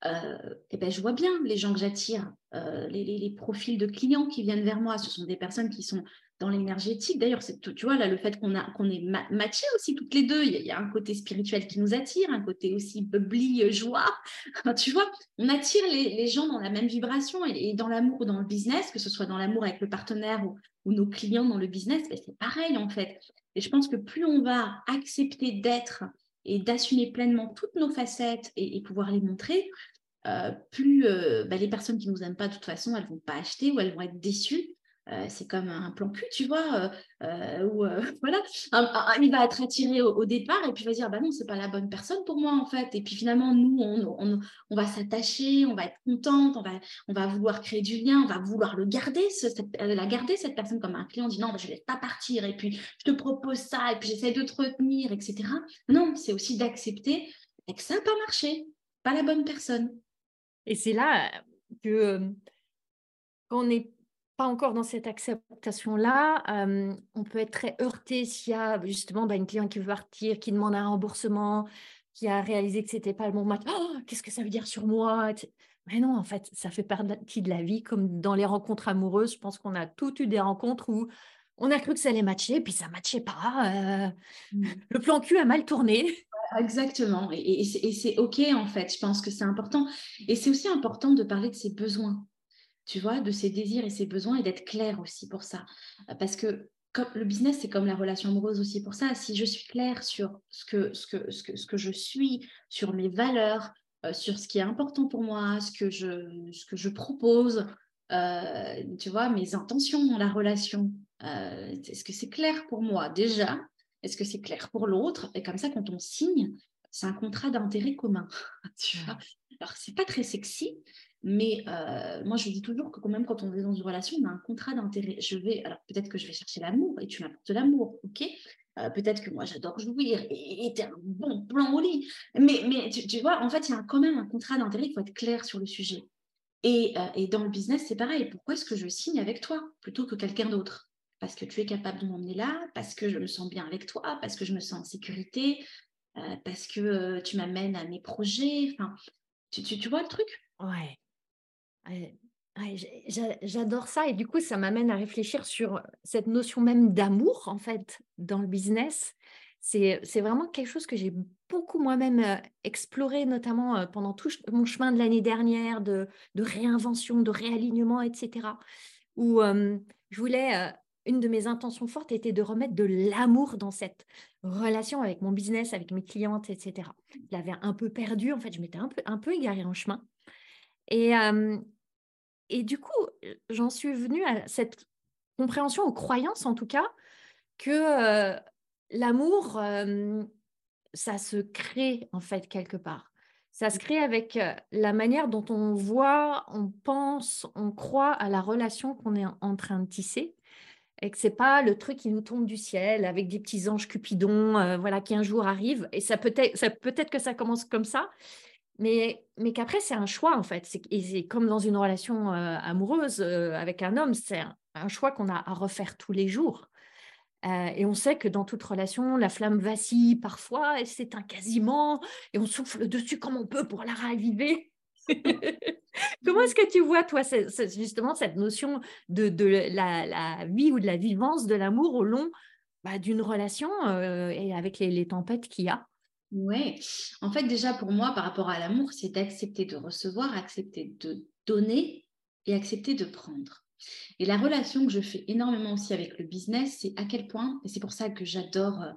Euh, et ben, je vois bien les gens que j'attire, les, les, profils de clients qui viennent vers moi. Ce sont des personnes qui sont dans l'énergétique. D'ailleurs, tu vois là le fait qu'on a est matchés aussi toutes les deux. Il y, a, un côté spirituel qui nous attire, un côté aussi bubbly euh, joie. tu vois, on attire les, gens dans la même vibration et, dans l'amour ou dans le business, que ce soit dans l'amour avec le partenaire ou, nos clients dans le business, ben, c'est pareil en fait. Et je pense que plus on va accepter d'être et d'assumer pleinement toutes nos facettes et, pouvoir les montrer, euh, plus euh, ben, les personnes qui nous aiment pas de toute façon, elles vont pas acheter ou elles vont être déçues. Euh, c'est comme un plan cul, tu vois, euh, euh, où voilà, il va être attiré au, départ et puis va dire bah non, c'est pas la bonne personne pour moi en fait. Et puis finalement, nous, on, on, va s'attacher, on va être contente, on va, on va vouloir créer du lien, on va vouloir le garder, la garder cette personne comme un client, on dit non, bah, je ne laisse pas partir et puis je te propose ça et puis j'essaie de te retenir, etc. Non, c'est aussi d'accepter que ça n'a pas marché, pas la bonne personne. Et c'est là que quand on est pas encore dans cette acceptation-là, on peut être très heurté s'il y a justement bah, une cliente qui veut partir, qui demande un remboursement, qui a réalisé que c'était pas le bon match. Oh, qu'est-ce que ça veut dire sur moi? Mais non, en fait, ça fait partie de la vie, comme dans les rencontres amoureuses. Je pense qu'on a toutes eu des rencontres où on a cru que ça allait matcher, puis ça matchait pas. Mmh. Le plan cul a mal tourné. Exactement. Et, et c'est OK, en fait. Je pense que c'est important. Et c'est aussi important de parler de ses besoins tu vois, de ses désirs et ses besoins et d'être clair aussi pour ça. Euh, parce que comme le business, c'est comme la relation amoureuse aussi pour ça. Si je suis claire sur ce que, ce que, ce que, ce que je suis, sur mes valeurs, euh, sur ce qui est important pour moi, ce que je, ce que je propose, euh, tu vois, mes intentions dans la relation, est-ce que c'est clair pour moi déjà? Est-ce que c'est clair pour l'autre? Et comme ça, quand on signe, c'est un contrat d'intérêt commun. tu vois Alors, c'est pas très sexy, mais euh, moi, je dis toujours que quand même, quand on est dans une relation, on a un contrat d'intérêt. Je vais, alors peut-être que je vais chercher l'amour et tu m'apportes l'amour, ok? Euh, Peut-être que moi, j'adore jouir et tu un bon plan au lit. Mais, mais tu, vois, en fait, il y a quand même un contrat d'intérêt, il faut être clair sur le sujet. Et, euh, et dans le business, c'est pareil. Pourquoi est-ce que je signe avec toi plutôt que quelqu'un d'autre? Parce que tu es capable de m'emmener là, parce que je me sens bien avec toi, parce que je me sens en sécurité, parce que tu m'amènes à mes projets. Enfin, tu, tu, tu vois le truc? Ouais. J'adore ça et du coup, ça m'amène à réfléchir sur cette notion même d'amour, en fait, dans le business. C'est vraiment quelque chose que j'ai beaucoup moi-même exploré, notamment pendant tout mon chemin de l'année dernière, de, réinvention, de réalignement, etc. Où je voulais, une de mes intentions fortes était de remettre de l'amour dans cette relation avec mon business, avec mes clientes, etc. Je l'avais un peu perdu, en fait, je m'étais un peu, un peu égarée en chemin. Et, et du coup, j'en suis venue à cette compréhension, aux croyances en tout cas, que l'amour, ça se crée en fait quelque part. Ça se crée avec la manière dont on voit, on pense, on croit à la relation qu'on est en train de tisser et que c'est pas le truc qui nous tombe du ciel avec des petits anges cupidons voilà qui un jour arrivent et ça peut être ça peut être que ça commence comme ça mais, mais qu'après, c'est un choix, en fait. C'est, et c'est comme dans une relation euh, amoureuse euh, avec un homme, c'est un, choix qu'on a à refaire tous les jours. Euh, et on sait que dans toute relation, la flamme vacille parfois, et c'est un quasiment, et on souffle dessus comme on peut pour la raviver. Comment est-ce que tu vois, toi, justement, cette notion de, de la, la, vie ou de la vivance de l'amour au long bah, d'une relation et avec les, les tempêtes qu'il y a? Oui, en fait, déjà pour moi, par rapport à l'amour, c'est d'accepter de recevoir, accepter de donner et accepter de prendre. Et la relation que je fais énormément aussi avec le business, c'est à quel point, et c'est pour ça que j'adore, euh,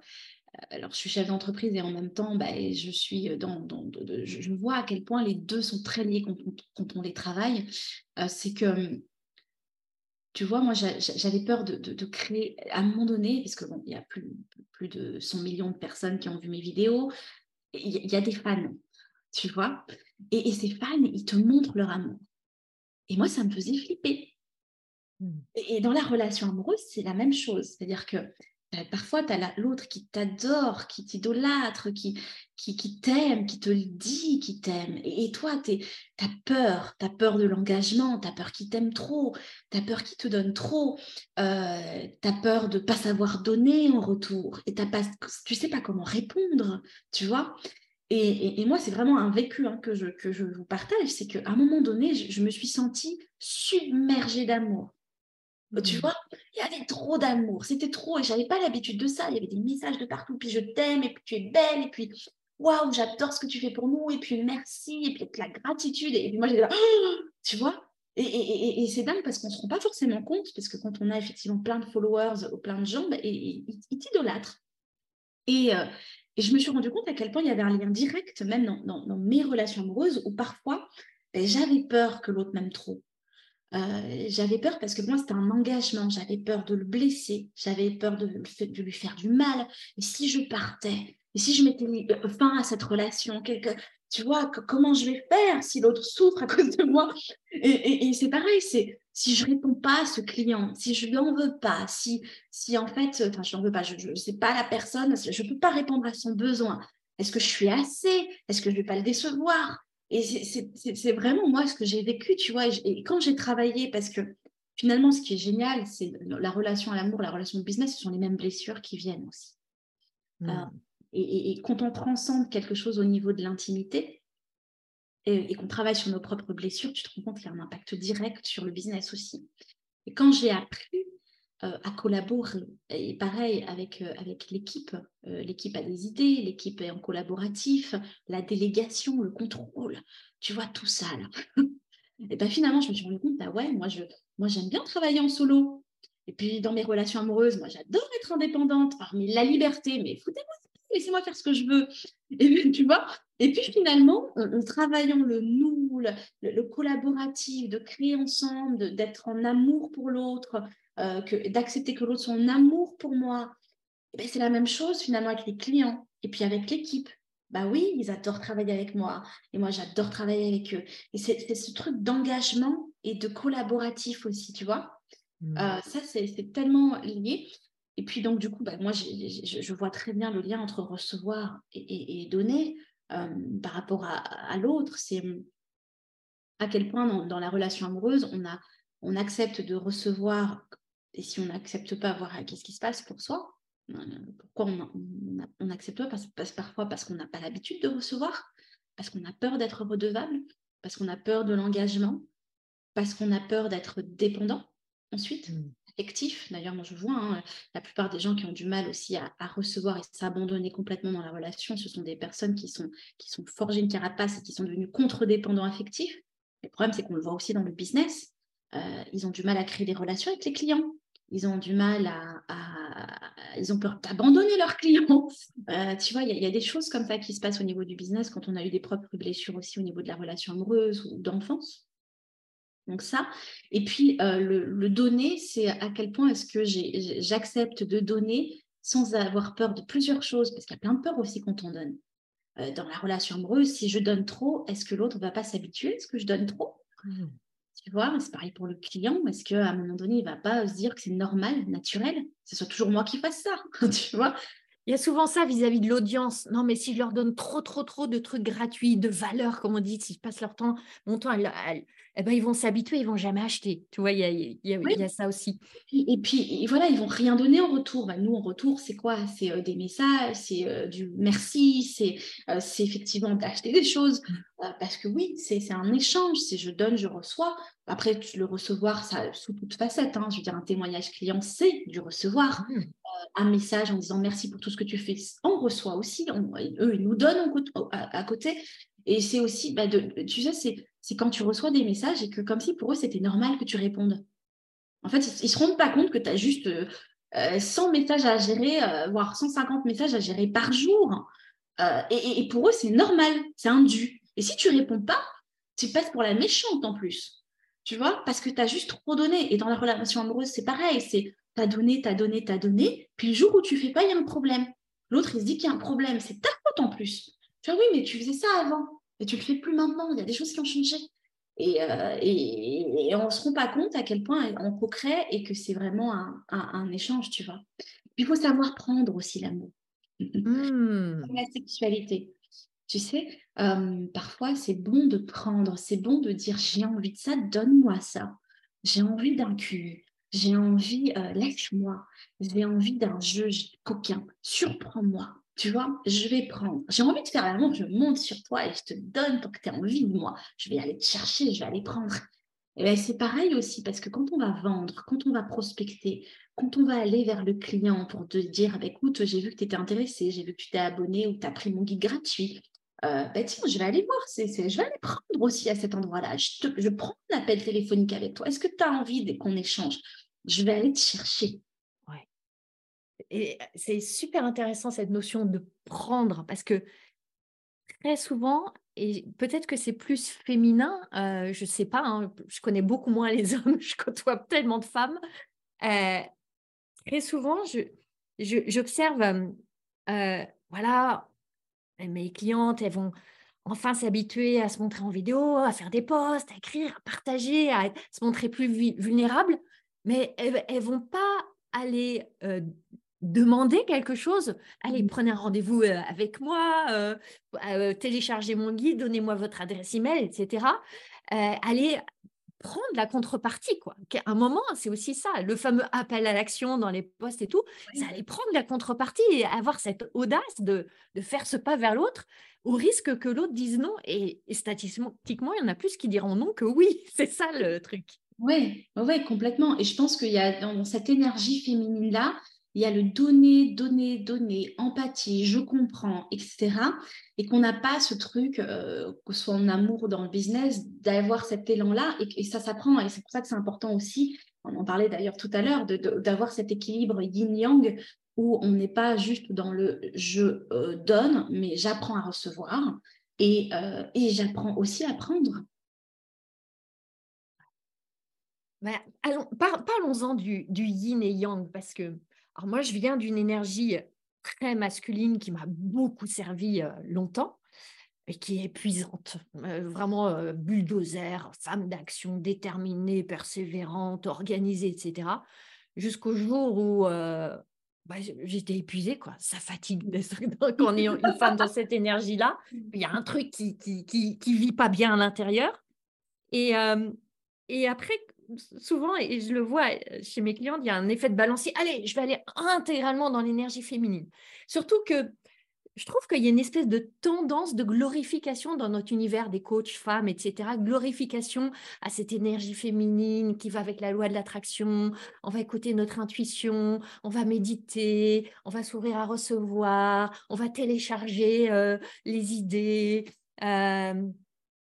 alors je suis chef d'entreprise et en même temps, bah, je suis dans, je vois à quel point les deux sont très liés quand on, les travaille, euh, c'est que tu vois, moi, j'avais peur de, créer, à un moment donné, parce que bon, il y a plus, plus de 100 millions de personnes qui ont vu mes vidéos, il y, a des fans, tu vois, et, ces fans, ils te montrent leur amour. Et moi, ça me faisait flipper. Mmh. Et dans la relation amoureuse, c'est la même chose. C'est-à-dire que parfois, tu as l'autre qui t'adore, qui t'idolâtre, qui, qui, t'aime, qui te le dit, qui t'aime. Et, toi, tu as peur, tu as peur de l'engagement, tu as peur qu'il t'aime trop, tu as peur qu'il te donne trop, euh, tu as peur de ne pas savoir donner en retour, et pas, tu sais pas comment répondre, tu vois. Et, moi, c'est vraiment un vécu hein, que, je, que je vous partage, c'est qu'à un moment donné, je me suis sentie submergée d'amour tu mmh. vois, il y avait trop d'amour, c'était trop, et j'avais pas l'habitude de ça. Il y avait des messages de partout, puis je t'aime, et puis tu es belle, et puis waouh, j'adore ce que tu fais pour nous, et puis merci, et puis la gratitude. Et puis moi, j'étais là, tu vois. Et, c'est dingue parce qu'on ne se rend pas forcément compte, parce que quand on a effectivement plein de followers ou plein de gens, bah, ils t'idolâtrent. Et, euh, et je me suis rendu compte à quel point il y avait un lien direct, même dans, mes relations amoureuses, où parfois, bah, j'avais peur que l'autre m'aime trop. Euh, j'avais peur parce que moi, c'était un engagement. J'avais peur de le blesser. J'avais peur de, lui faire du mal. Et si je partais, et si je mettais euh, fin à cette relation, quelque, tu vois, comment je vais faire si l'autre souffre à cause de moi? Et, c'est pareil, c'est si je réponds pas à ce client, si je lui en veux pas, si, si en fait, enfin, je n'en veux pas, je ne sais pas la personne, je ne peux pas répondre à son besoin. Est-ce que je suis assez? Est-ce que je ne vais pas le décevoir? Et c'est vraiment moi ce que j'ai vécu, tu vois. Et, quand j'ai travaillé, parce que finalement, ce qui est génial, c'est la relation à l'amour, la relation au business, ce sont les mêmes blessures qui viennent aussi. Mmh. Euh, et, quand on transcende quelque chose au niveau de l'intimité et, qu'on travaille sur nos propres blessures, tu te rends compte qu'il y a un impact direct sur le business aussi. Et quand j'ai appris euh, à collaborer. Et pareil avec, euh, avec l'équipe. Euh, l'équipe a des idées, l'équipe est en collaboratif, la délégation, le contrôle, tu vois tout ça là. et ben finalement, je me suis rendu compte, ah ouais, moi je, moi j'aime bien travailler en solo. Et puis dans mes relations amoureuses, moi j'adore être indépendante, parmi la liberté, mais foutez-moi, laissez-moi faire ce que je veux. Et tu vois, et puis finalement, en, travaillant le nous, le, collaboratif, de créer ensemble, d'être en amour pour l'autre, euh, d'accepter que l'autre soit en amour pour moi, eh ben, c'est la même chose finalement avec les clients et puis avec l'équipe. Bah oui, ils adorent travailler avec moi et moi j'adore travailler avec eux. Et c'est ce truc d'engagement et de collaboratif aussi, tu vois. Mmh. Euh, ça, c'est tellement lié. Et puis donc du coup, bah, moi je vois très bien le lien entre recevoir et, donner euh, par rapport à, l'autre. C'est à quel point dans, dans, la relation amoureuse, on, a, on accepte de recevoir et si on n'accepte pas, voir qu'est-ce qui se passe pour soi. Euh, pourquoi on n'accepte pas parce, Parfois parce qu'on n'a pas l'habitude de recevoir, parce qu'on a peur d'être redevable, parce qu'on a peur de l'engagement, parce qu'on a peur d'être dépendant ensuite, mmh. affectif. D'ailleurs, moi je vois, hein, la plupart des gens qui ont du mal aussi à, recevoir et s'abandonner complètement dans la relation, ce sont des personnes qui sont, qui sont forgées une carapace et qui sont devenues contre-dépendants affectifs. Le problème, c'est qu'on le voit aussi dans le business. Euh, ils ont du mal à créer des relations avec les clients ils ont du mal à, ils ont peur d'abandonner leurs clients. Euh, tu vois, il y, a des choses comme ça qui se passent au niveau du business quand on a eu des propres blessures aussi au niveau de la relation amoureuse ou d'enfance. Donc ça. Et puis euh, le, donner, c'est à quel point est-ce que j'accepte de donner sans avoir peur de plusieurs choses, parce qu'il y a plein de peurs aussi quand on donne. Euh, dans la relation amoureuse, si je donne trop, est-ce que l'autre ne va pas s'habituer? Est-ce que je donne trop? Mmh. Tu vois, c'est pareil pour le client. Est-ce qu'à un moment donné, il ne va pas se dire que c'est normal, naturel, que ce soit toujours moi qui fasse ça Tu vois il y a souvent ça vis-à-vis de l'audience. Non, mais si je leur donne trop, trop, trop de trucs gratuits, de valeur, comme on dit, s'ils passent leur temps, mon temps, eh ben, ils vont s'habituer, ils vont jamais acheter. Tu vois, il y a, il y a, ça aussi. Et puis, voilà, ils vont rien donner en retour. Ben, nous, en retour, c'est quoi? C'est euh, des messages, c'est euh, du merci, c'est euh, c'est effectivement d'acheter des choses. Mm. parce que oui, c'est un échange. Si je donne, je reçois. Après, le recevoir, ça sous toute facette. Hein. Je veux dire, un témoignage client, c'est du recevoir. Mm un message en disant merci pour tout ce que tu fais, on reçoit aussi, eux, ils nous donnent à, côté. Et c'est aussi, bah, tu sais, c'est quand tu reçois des messages et que comme si pour eux, c'était normal que tu répondes. En fait, ils ne se rendent pas compte que tu as juste 100 euh, messages à gérer, euh, voire 150 messages à gérer par jour. Euh, et, et, pour eux, c'est normal, c'est un. Et si tu réponds pas, tu passes pour la méchante en plus. Tu vois Parce que tu as juste trop donné. Et dans la relation amoureuse, c'est pareil. C'est t'as donné, t'as donné, t'as donné, puis le jour où tu fais pas, il y a un problème. L'autre, il se dit qu'il y a un problème, c'est ta faute en plus. Tu vois, oui, mais tu faisais ça avant, et tu le fais plus maintenant, il y a des choses qui ont changé. Et, euh, et, on ne se rend pas compte à quel point on co-crée et que c'est vraiment un, un, échange, tu vois. Il faut savoir prendre aussi l'amour. Mmh. La sexualité. Tu sais, euh, parfois c'est bon de prendre, c'est bon de dire j'ai envie de ça, donne-moi ça. J'ai envie d'un cul, j'ai envie, euh, lâche-moi, j'ai envie d'un jeu coquin, surprends-moi. Tu vois, je vais prendre. J'ai envie de faire l'amour, je monte sur toi et je te donne pour que tu aies envie de moi. Je vais aller te chercher, je vais aller prendre. Et ben, c'est pareil aussi, parce que quand on va vendre, quand on va prospecter, quand on va aller vers le client pour te dire, bah, écoute, j'ai vu que tu étais intéressé, j'ai vu que tu t'es abonné ou tu as pris mon guide gratuit, euh, bah, tiens, je vais aller voir, je vais aller prendre aussi à cet endroit-là. Je, je prends un appel téléphonique avec toi. Est-ce que tu as envie qu'on échange? Je vais aller te chercher. Ouais. Et c'est super intéressant cette notion de prendre parce que très souvent, et peut-être que c'est plus féminin, euh, je ne sais pas, hein, je connais beaucoup moins les hommes, je côtoie tellement de femmes. Euh, très souvent, j'observe, euh, voilà, mes clientes, elles vont enfin s'habituer à se montrer en vidéo, à faire des posts, à écrire, à partager, à se montrer plus vulnérables, mais elles ne vont pas aller demander quelque chose, allez, mmh. prenez un rendez-vous avec moi, téléchargez mon guide, donnez-moi votre adresse email, etc. allez prendre la contrepartie. Quoi. À un moment, c'est aussi ça, le fameux appel à l'action dans les postes et tout, ça allait prendre la contrepartie et avoir cette audace de, de faire ce pas vers l'autre au risque que l'autre dise non. Et, statistiquement, il y en a plus qui diront non que oui. C'est ça le truc. Oui, complètement. Et je pense qu'il y a dans cette énergie féminine-là, il y a le donner, donner, donner, empathie, je comprends, etc. Et qu'on n'a pas ce truc, euh, que ce soit en amour ou dans le business, d'avoir cet élan-là. Et, ça s'apprend. Et c'est pour ça que c'est important aussi, on en parlait d'ailleurs tout à l'heure, d'avoir cet équilibre yin-yang où on n'est pas juste dans le je euh, donne, mais j'apprends à recevoir et, euh, et j'apprends aussi à prendre. Ben, parlons-en du, yin et yang, parce que alors moi, je viens d'une énergie très masculine qui m'a beaucoup servi longtemps et qui est épuisante. vraiment bulldozer, femme d'action, déterminée, persévérante, organisée, etc. Jusqu'au jour où bah, j'étais épuisée, quoi. Ça fatigue quand on est une femme dans cette énergie-là. Il y a un truc qui, qui vit pas bien à l'intérieur. Et, et après, souvent, et je le vois chez mes clientes, il y a un effet de balancier. Allez, je vais aller intégralement dans l'énergie féminine. Surtout que je trouve qu'il y a une espèce de tendance de glorification dans notre univers des coachs femmes, etc. Glorification à cette énergie féminine qui va avec la loi de l'attraction. On va écouter notre intuition, on va méditer, on va s'ouvrir à recevoir, on va télécharger euh, les idées. Euh, euh,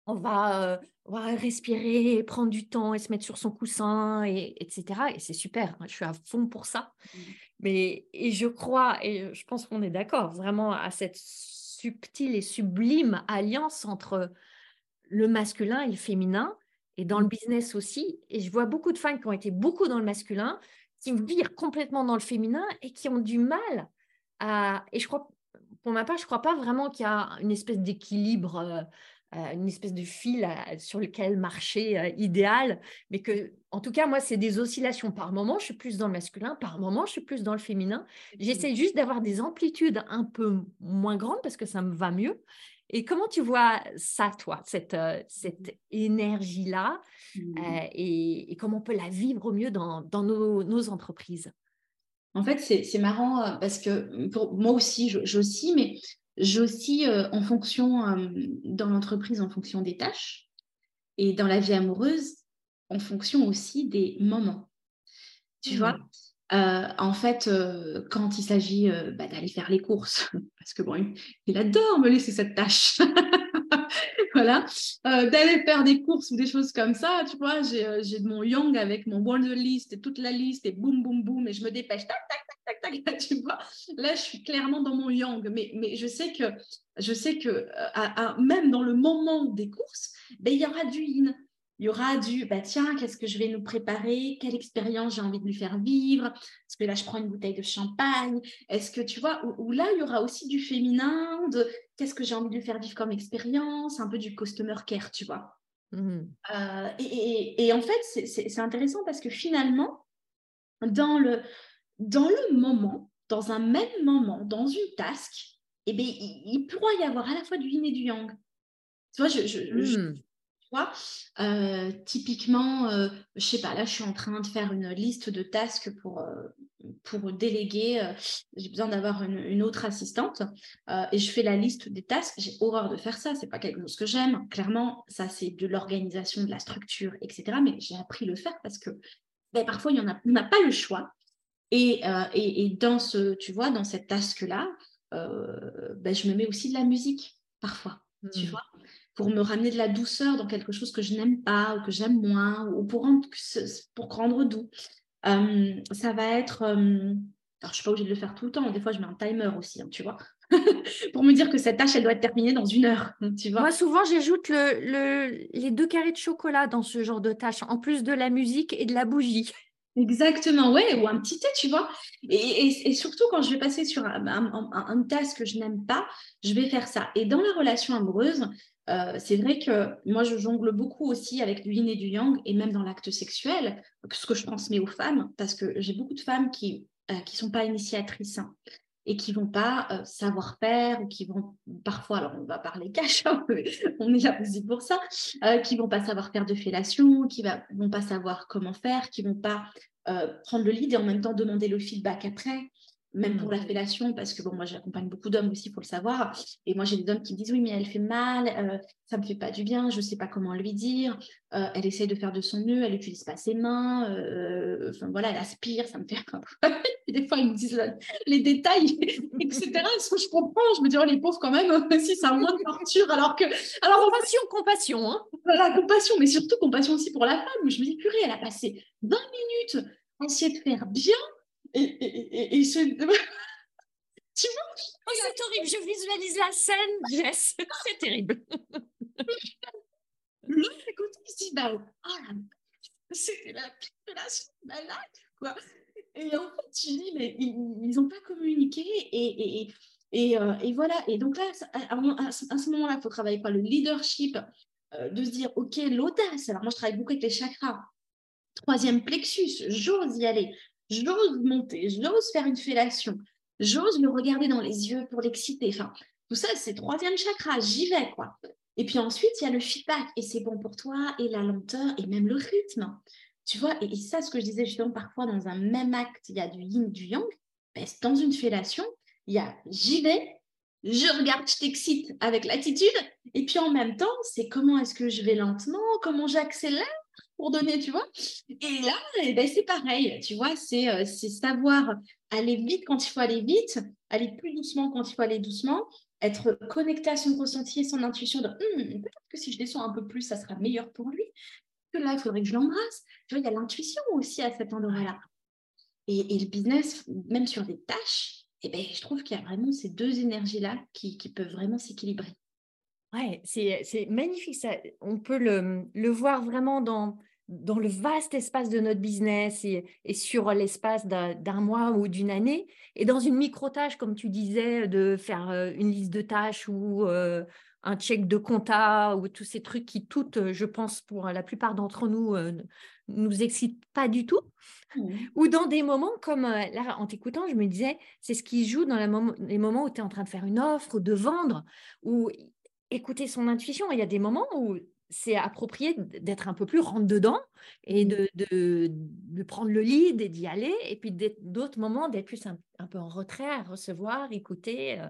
on va respirer, prendre du temps et se mettre sur son coussin, et, etc. Et c'est super, hein, je suis à fond pour ça. Mmh. Mais et je crois, et je pense qu'on est d'accord, vraiment à cette subtile et sublime alliance entre le masculin et le féminin, et dans le mmh. business aussi. Et je vois beaucoup de femmes qui ont été beaucoup dans le masculin, qui virent complètement dans le féminin et qui ont du mal à... Et je crois, pour ma part, je ne crois pas vraiment qu'il y a une espèce d'équilibre. Euh, euh, une espèce de fil sur lequel marcher euh, idéal, mais que, en tout cas, moi, c'est des oscillations. Par moment, je suis plus dans le masculin, par moment, je suis plus dans le féminin. J'essaie juste d'avoir des amplitudes un peu moins grandes parce que ça me va mieux. Et comment tu vois ça, toi, cette, euh, cette énergie-là, mmh. et, comment on peut la vivre au mieux dans, dans nos, nos entreprises? En fait, c'est marrant parce que pour moi aussi, j'oscille, mais aussi euh, en fonction, euh, dans l'entreprise, en fonction des tâches et dans la vie amoureuse, en fonction aussi des moments. Tu vois mmh. euh, En fait, quand il s'agit bah, d'aller faire les courses, parce que bon, il, adore me laisser cette tâche. voilà, d'aller faire des courses ou des choses comme ça, tu vois, j'ai mon yang avec mon wonder list et toute la liste et boum, boum, boum, et je me dépêche, tac, tac, tu vois. Là, je suis clairement dans mon yang, mais, mais je sais que, je sais que euh, même dans le moment des courses, ben, il y aura du yin. Il y aura du, bah tiens, qu'est-ce que je vais nous préparer? Quelle expérience j'ai envie de lui faire vivre? Est-ce que là, je prends une bouteille de champagne. Est-ce que, tu vois, ou, là, il y aura aussi du féminin, de qu'est-ce que j'ai envie de lui faire vivre comme expérience? Un peu du customer care, tu vois. Mmh. Euh, et, et, en fait, c'est intéressant parce que finalement, dans le, dans le moment, dans un même moment, dans une task, eh bien, il, pourra y avoir à la fois du yin et du yang. Tu vois, je, Euh, typiquement, euh, je sais pas, là, je suis en train de faire une liste de tasks pour, euh, pour déléguer. j'ai besoin d'avoir une, autre assistante et je fais la liste des tasks. J'ai horreur de faire ça. C'est pas quelque chose que j'aime. Clairement, ça, c'est de l'organisation, de la structure, etc. Mais j'ai appris le faire parce que ben, parfois, il y en a, on n'a pas le choix. Et, et, et, dans ce, tu vois, dans cette task-là, ben, je me mets aussi de la musique parfois. Tu hmm. vois pour me ramener de la douceur dans quelque chose que je n'aime pas ou que j'aime moins, ou pour rendre, pour rendre doux. Euh, ça va être... Euh, alors, je ne suis pas obligée de le faire tout le temps. Des fois, je mets un timer aussi, hein, tu vois. pour me dire que cette tâche, elle doit être terminée dans une heure. Tu vois Moi, souvent, j'ajoute le, les deux carrés de chocolat dans ce genre de tâche, en plus de la musique et de la bougie. Exactement, ouais, ou un petit thé, tu vois. Et, surtout, quand je vais passer sur un, un, un, task que je n'aime pas, je vais faire ça. Et dans la relation amoureuse, euh, c'est vrai que moi, je jongle beaucoup aussi avec du yin et du yang, et même dans l'acte sexuel, ce que je transmets aux femmes, parce que j'ai beaucoup de femmes qui ne euh, sont pas initiatrices hein, et qui vont pas euh, savoir faire, ou qui vont parfois, alors on va parler cash, hein, on est là aussi pour ça, qui vont pas savoir faire de fellation, qui va, vont pas savoir comment faire, qui vont pas prendre le lead et en même temps demander le feedback après même pour la mmh. fellation, parce que bon, moi j'accompagne beaucoup d'hommes aussi, pour le savoir. Et moi j'ai des hommes qui me disent oui, mais elle fait mal, euh, ça me fait pas du bien, je ne sais pas comment lui dire. Euh, elle essaye de faire de son mieux, elle n'utilise pas ses mains, euh, enfin voilà, elle aspire, ça me fait. des fois ils me disent les détails, etc. Est-ce que je comprends? Je me dis oh les pauvres quand même, si c'est un moins de torture, alors que. Alors compassion, compassion, hein. Voilà, compassion, mais surtout compassion aussi pour la femme. Je me dis purée, elle a passé 20 minutes à essayer de faire bien et, et, et, tu vois oh, C'est horrible, je visualise la scène, Jess, c'est terrible. L'autre il se dit, bah, oh c'était la pire de la malade, quoi. Et en fait, je dis, mais ils n'ont pas communiqué et, et, et, euh, et, voilà. Et donc là, à, ce moment-là, il faut travailler quoi Le leadership, euh, de se dire, OK, l'audace. Alors moi, je travaille beaucoup avec les chakras. Troisième plexus, j'ose y aller j'ose monter, j'ose faire une fellation, j'ose le regarder dans les yeux pour l'exciter. Enfin, tout ça, c'est troisième chakra, j'y vais, quoi. Et puis ensuite, il y a le feedback, et c'est bon pour toi, et la lenteur, et même le rythme. Tu vois, et, ça, ce que je disais justement, parfois dans un même acte, il y a du yin, du yang. Ben, dans une fellation, il y a j'y vais, je regarde, je t'excite avec l'attitude, et puis en même temps, c'est comment est-ce que je vais lentement, comment j'accélère, pour donner, tu vois. Et là, eh ben, c'est pareil, tu vois, euh, c'est savoir aller vite quand il faut aller vite, aller plus doucement quand il faut aller doucement, être connecté à son ressenti et son intuition de hum, peut-être que si je descends un peu plus, ça sera meilleur pour lui. Que là, il faudrait que je l'embrasse. Tu vois, il y a l'intuition aussi à cet endroit-là. Et, le business, même sur des tâches, et eh ben, je trouve qu'il y a vraiment ces deux énergies-là qui, qui peuvent vraiment s'équilibrer. Ouais, c'est magnifique. Ça. On peut le, le voir vraiment dans, dans le vaste espace de notre business et, sur l'espace d'un mois ou d'une année, et dans une micro-tâche, comme tu disais, de faire euh, une liste de tâches ou euh, un check de compta ou tous ces trucs qui, toutes, je pense, pour la plupart d'entre nous, euh, nous excitent pas du tout. Mmh. Ou dans des moments comme là, en t'écoutant, je me disais, c'est ce qui joue dans les moments où tu es en train de faire une offre, de vendre, où écouter son intuition. Il y a des moments où c'est approprié d'être un peu plus rentre dedans et mmh. de, de, prendre le lead et d'y aller. Et puis d'autres moments d'être plus un, peu en retrait, à recevoir, écouter. Euh.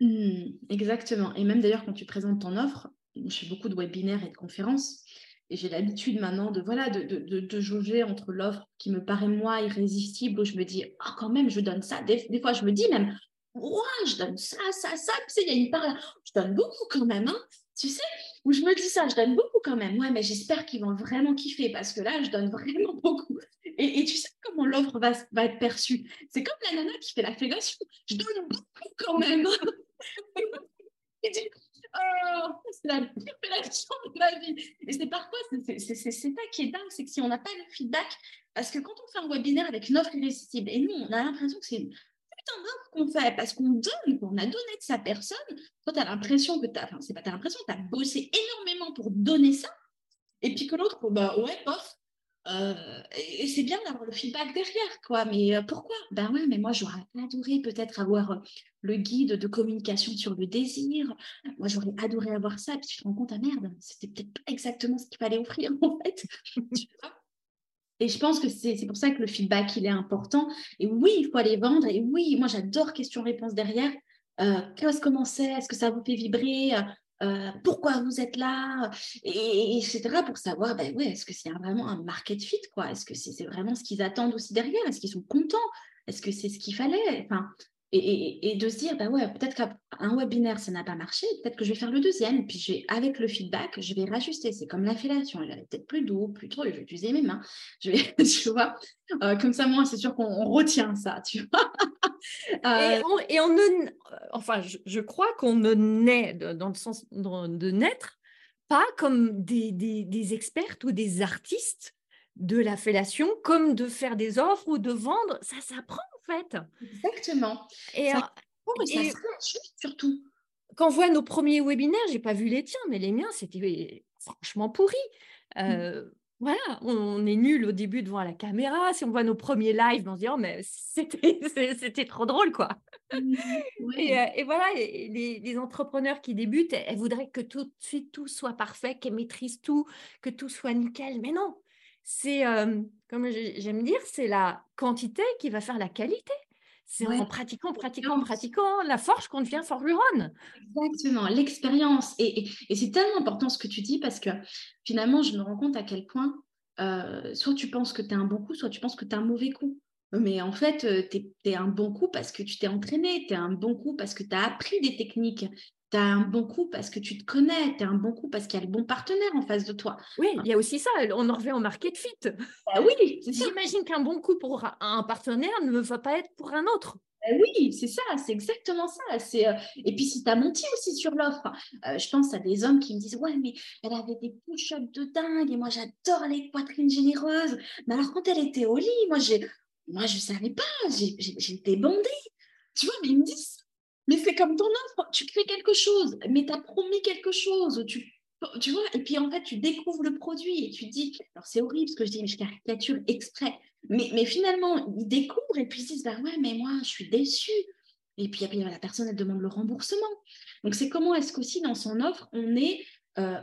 Mmh, exactement. Et même d'ailleurs, quand tu présentes ton offre, je fais beaucoup de webinaires et de conférences. Et j'ai l'habitude maintenant de, voilà, de, de, de jauger entre l'offre qui me paraît, moi, irrésistible, où je me dis, oh, quand même, je donne ça. Des, des fois, je me dis même, ouais, je donne ça, ça, ça. Tu sais, il y a une part, je donne beaucoup quand même, hein, tu sais, où je me dis ça, je donne beaucoup quand même. Ouais, mais j'espère qu'ils vont vraiment kiffer parce que là, je donne vraiment beaucoup. Et, tu sais comment l'offre va, va, être perçue? C'est comme la nana qui fait la fellation. Je donne beaucoup quand même. Et dit, oh, c'est la pire fellation de ma vie. Et c'est parfois, c'est ça qui est dingue, c'est que si on n'a pas le feedback, parce que quand on fait un webinaire avec une offre irrésistible, et nous, on a l'impression que c'est putain qu'on fait parce qu'on donne, qu'on a donné de sa personne. Toi, tu as l'impression que tu as, enfin, c'est pas tu as l'impression tu as bossé énormément pour donner ça. Et puis que l'autre, bah ouais, bof. et c'est bien d'avoir le feedback derrière, quoi. Mais pourquoi? Ben ouais, mais moi, j'aurais adoré peut-être avoir le guide de communication sur le désir. Moi, j'aurais adoré avoir ça. Puis tu te rends compte, ah merde, c'était peut-être pas exactement ce qu'il fallait offrir, en fait. Et je pense que c'est pour ça que le feedback, il est important. Et oui, il faut aller vendre. Et oui, moi, j'adore question-réponse derrière. Euh, comment c'est? Est-ce que ça vous fait vibrer? Euh, Pourquoi vous êtes là? Et, Etc. Pour savoir, ben ouais, est-ce que c'est vraiment un market fit quoi? Est-ce que c'est vraiment ce qu'ils attendent aussi derrière? Est-ce qu'ils sont contents? Est-ce que c'est ce qu'il fallait? Enfin, et, de se dire, bah ouais, peut-être qu'un webinaire, ça n'a pas marché, peut-être que je vais faire le deuxième, puis je vais, avec le feedback, je vais rajuster. C'est comme la fellation, elle est peut-être plus doux, plus trop, je vais utiliser mes mains. Je vais, tu vois, euh, comme ça, moi, c'est sûr qu'on retient ça, tu vois. Euh, et, on, ne, enfin, je, crois qu'on ne naît, dans le sens de naître, pas comme des, des, des expertes ou des artistes de la fellation, comme de faire des offres ou de vendre, ça s'apprend fait. Exactement. Et, ça, surtout. Quand on voit nos premiers webinaires, j'ai pas vu les tiens, mais les miens, c'était franchement pourri. Mmh. Euh, voilà, on, est nul au début devant la caméra. Si on voit nos premiers lives, on se dit oh, mais c'était trop drôle quoi. Mmh. Euh, et, voilà, les, entrepreneurs qui débutent, elles, voudraient que tout de suite tout soit parfait, qu'elles maîtrisent tout, que tout soit nickel. Mais non, c'est, euh, comme j'aime dire, c'est la quantité qui va faire la qualité. C'est en pratiquant, pratiquant, pratiquant la forge qu'on devient forgeronne. Exactement, l'expérience. Et, c'est tellement important ce que tu dis parce que finalement, je me rends compte à quel point euh, soit tu penses que tu es un bon coup, soit tu penses que tu es un mauvais coup. Mais en fait, euh, tu es, un bon coup parce que tu t'es entraîné, tu es un bon coup parce que tu as appris des techniques, tu as un bon coup parce que tu te connais, tu as un bon coup parce qu'il y a le bon partenaire en face de toi. Oui, il y a aussi ça, on en revient au market fit. Bah oui, J'imagine qu'un bon coup pour un partenaire ne va pas être pour un autre. Bah oui, c'est ça, c'est exactement ça. C'est, euh, Et puis, si tu as menti aussi sur l'offre, euh, je pense à des hommes qui me disent Ouais, mais elle avait des push-ups de dingue et moi, j'adore les poitrines généreuses. Mais alors, quand elle était au lit, moi, j'ai... moi je ne savais pas, j'étais bandée. Tu vois, mais ils me disent mais c'est comme ton offre, tu crées quelque chose, mais tu as promis quelque chose, tu, tu vois, et puis en fait, tu découvres le produit et tu dis, alors c'est horrible ce que je dis, mais je caricature exprès, mais, finalement, ils découvrent et puis ils disent, bah ouais, mais moi, je suis déçue. Et puis, la personne, elle demande le remboursement. Donc, c'est comment est-ce qu'aussi dans son offre, on est euh,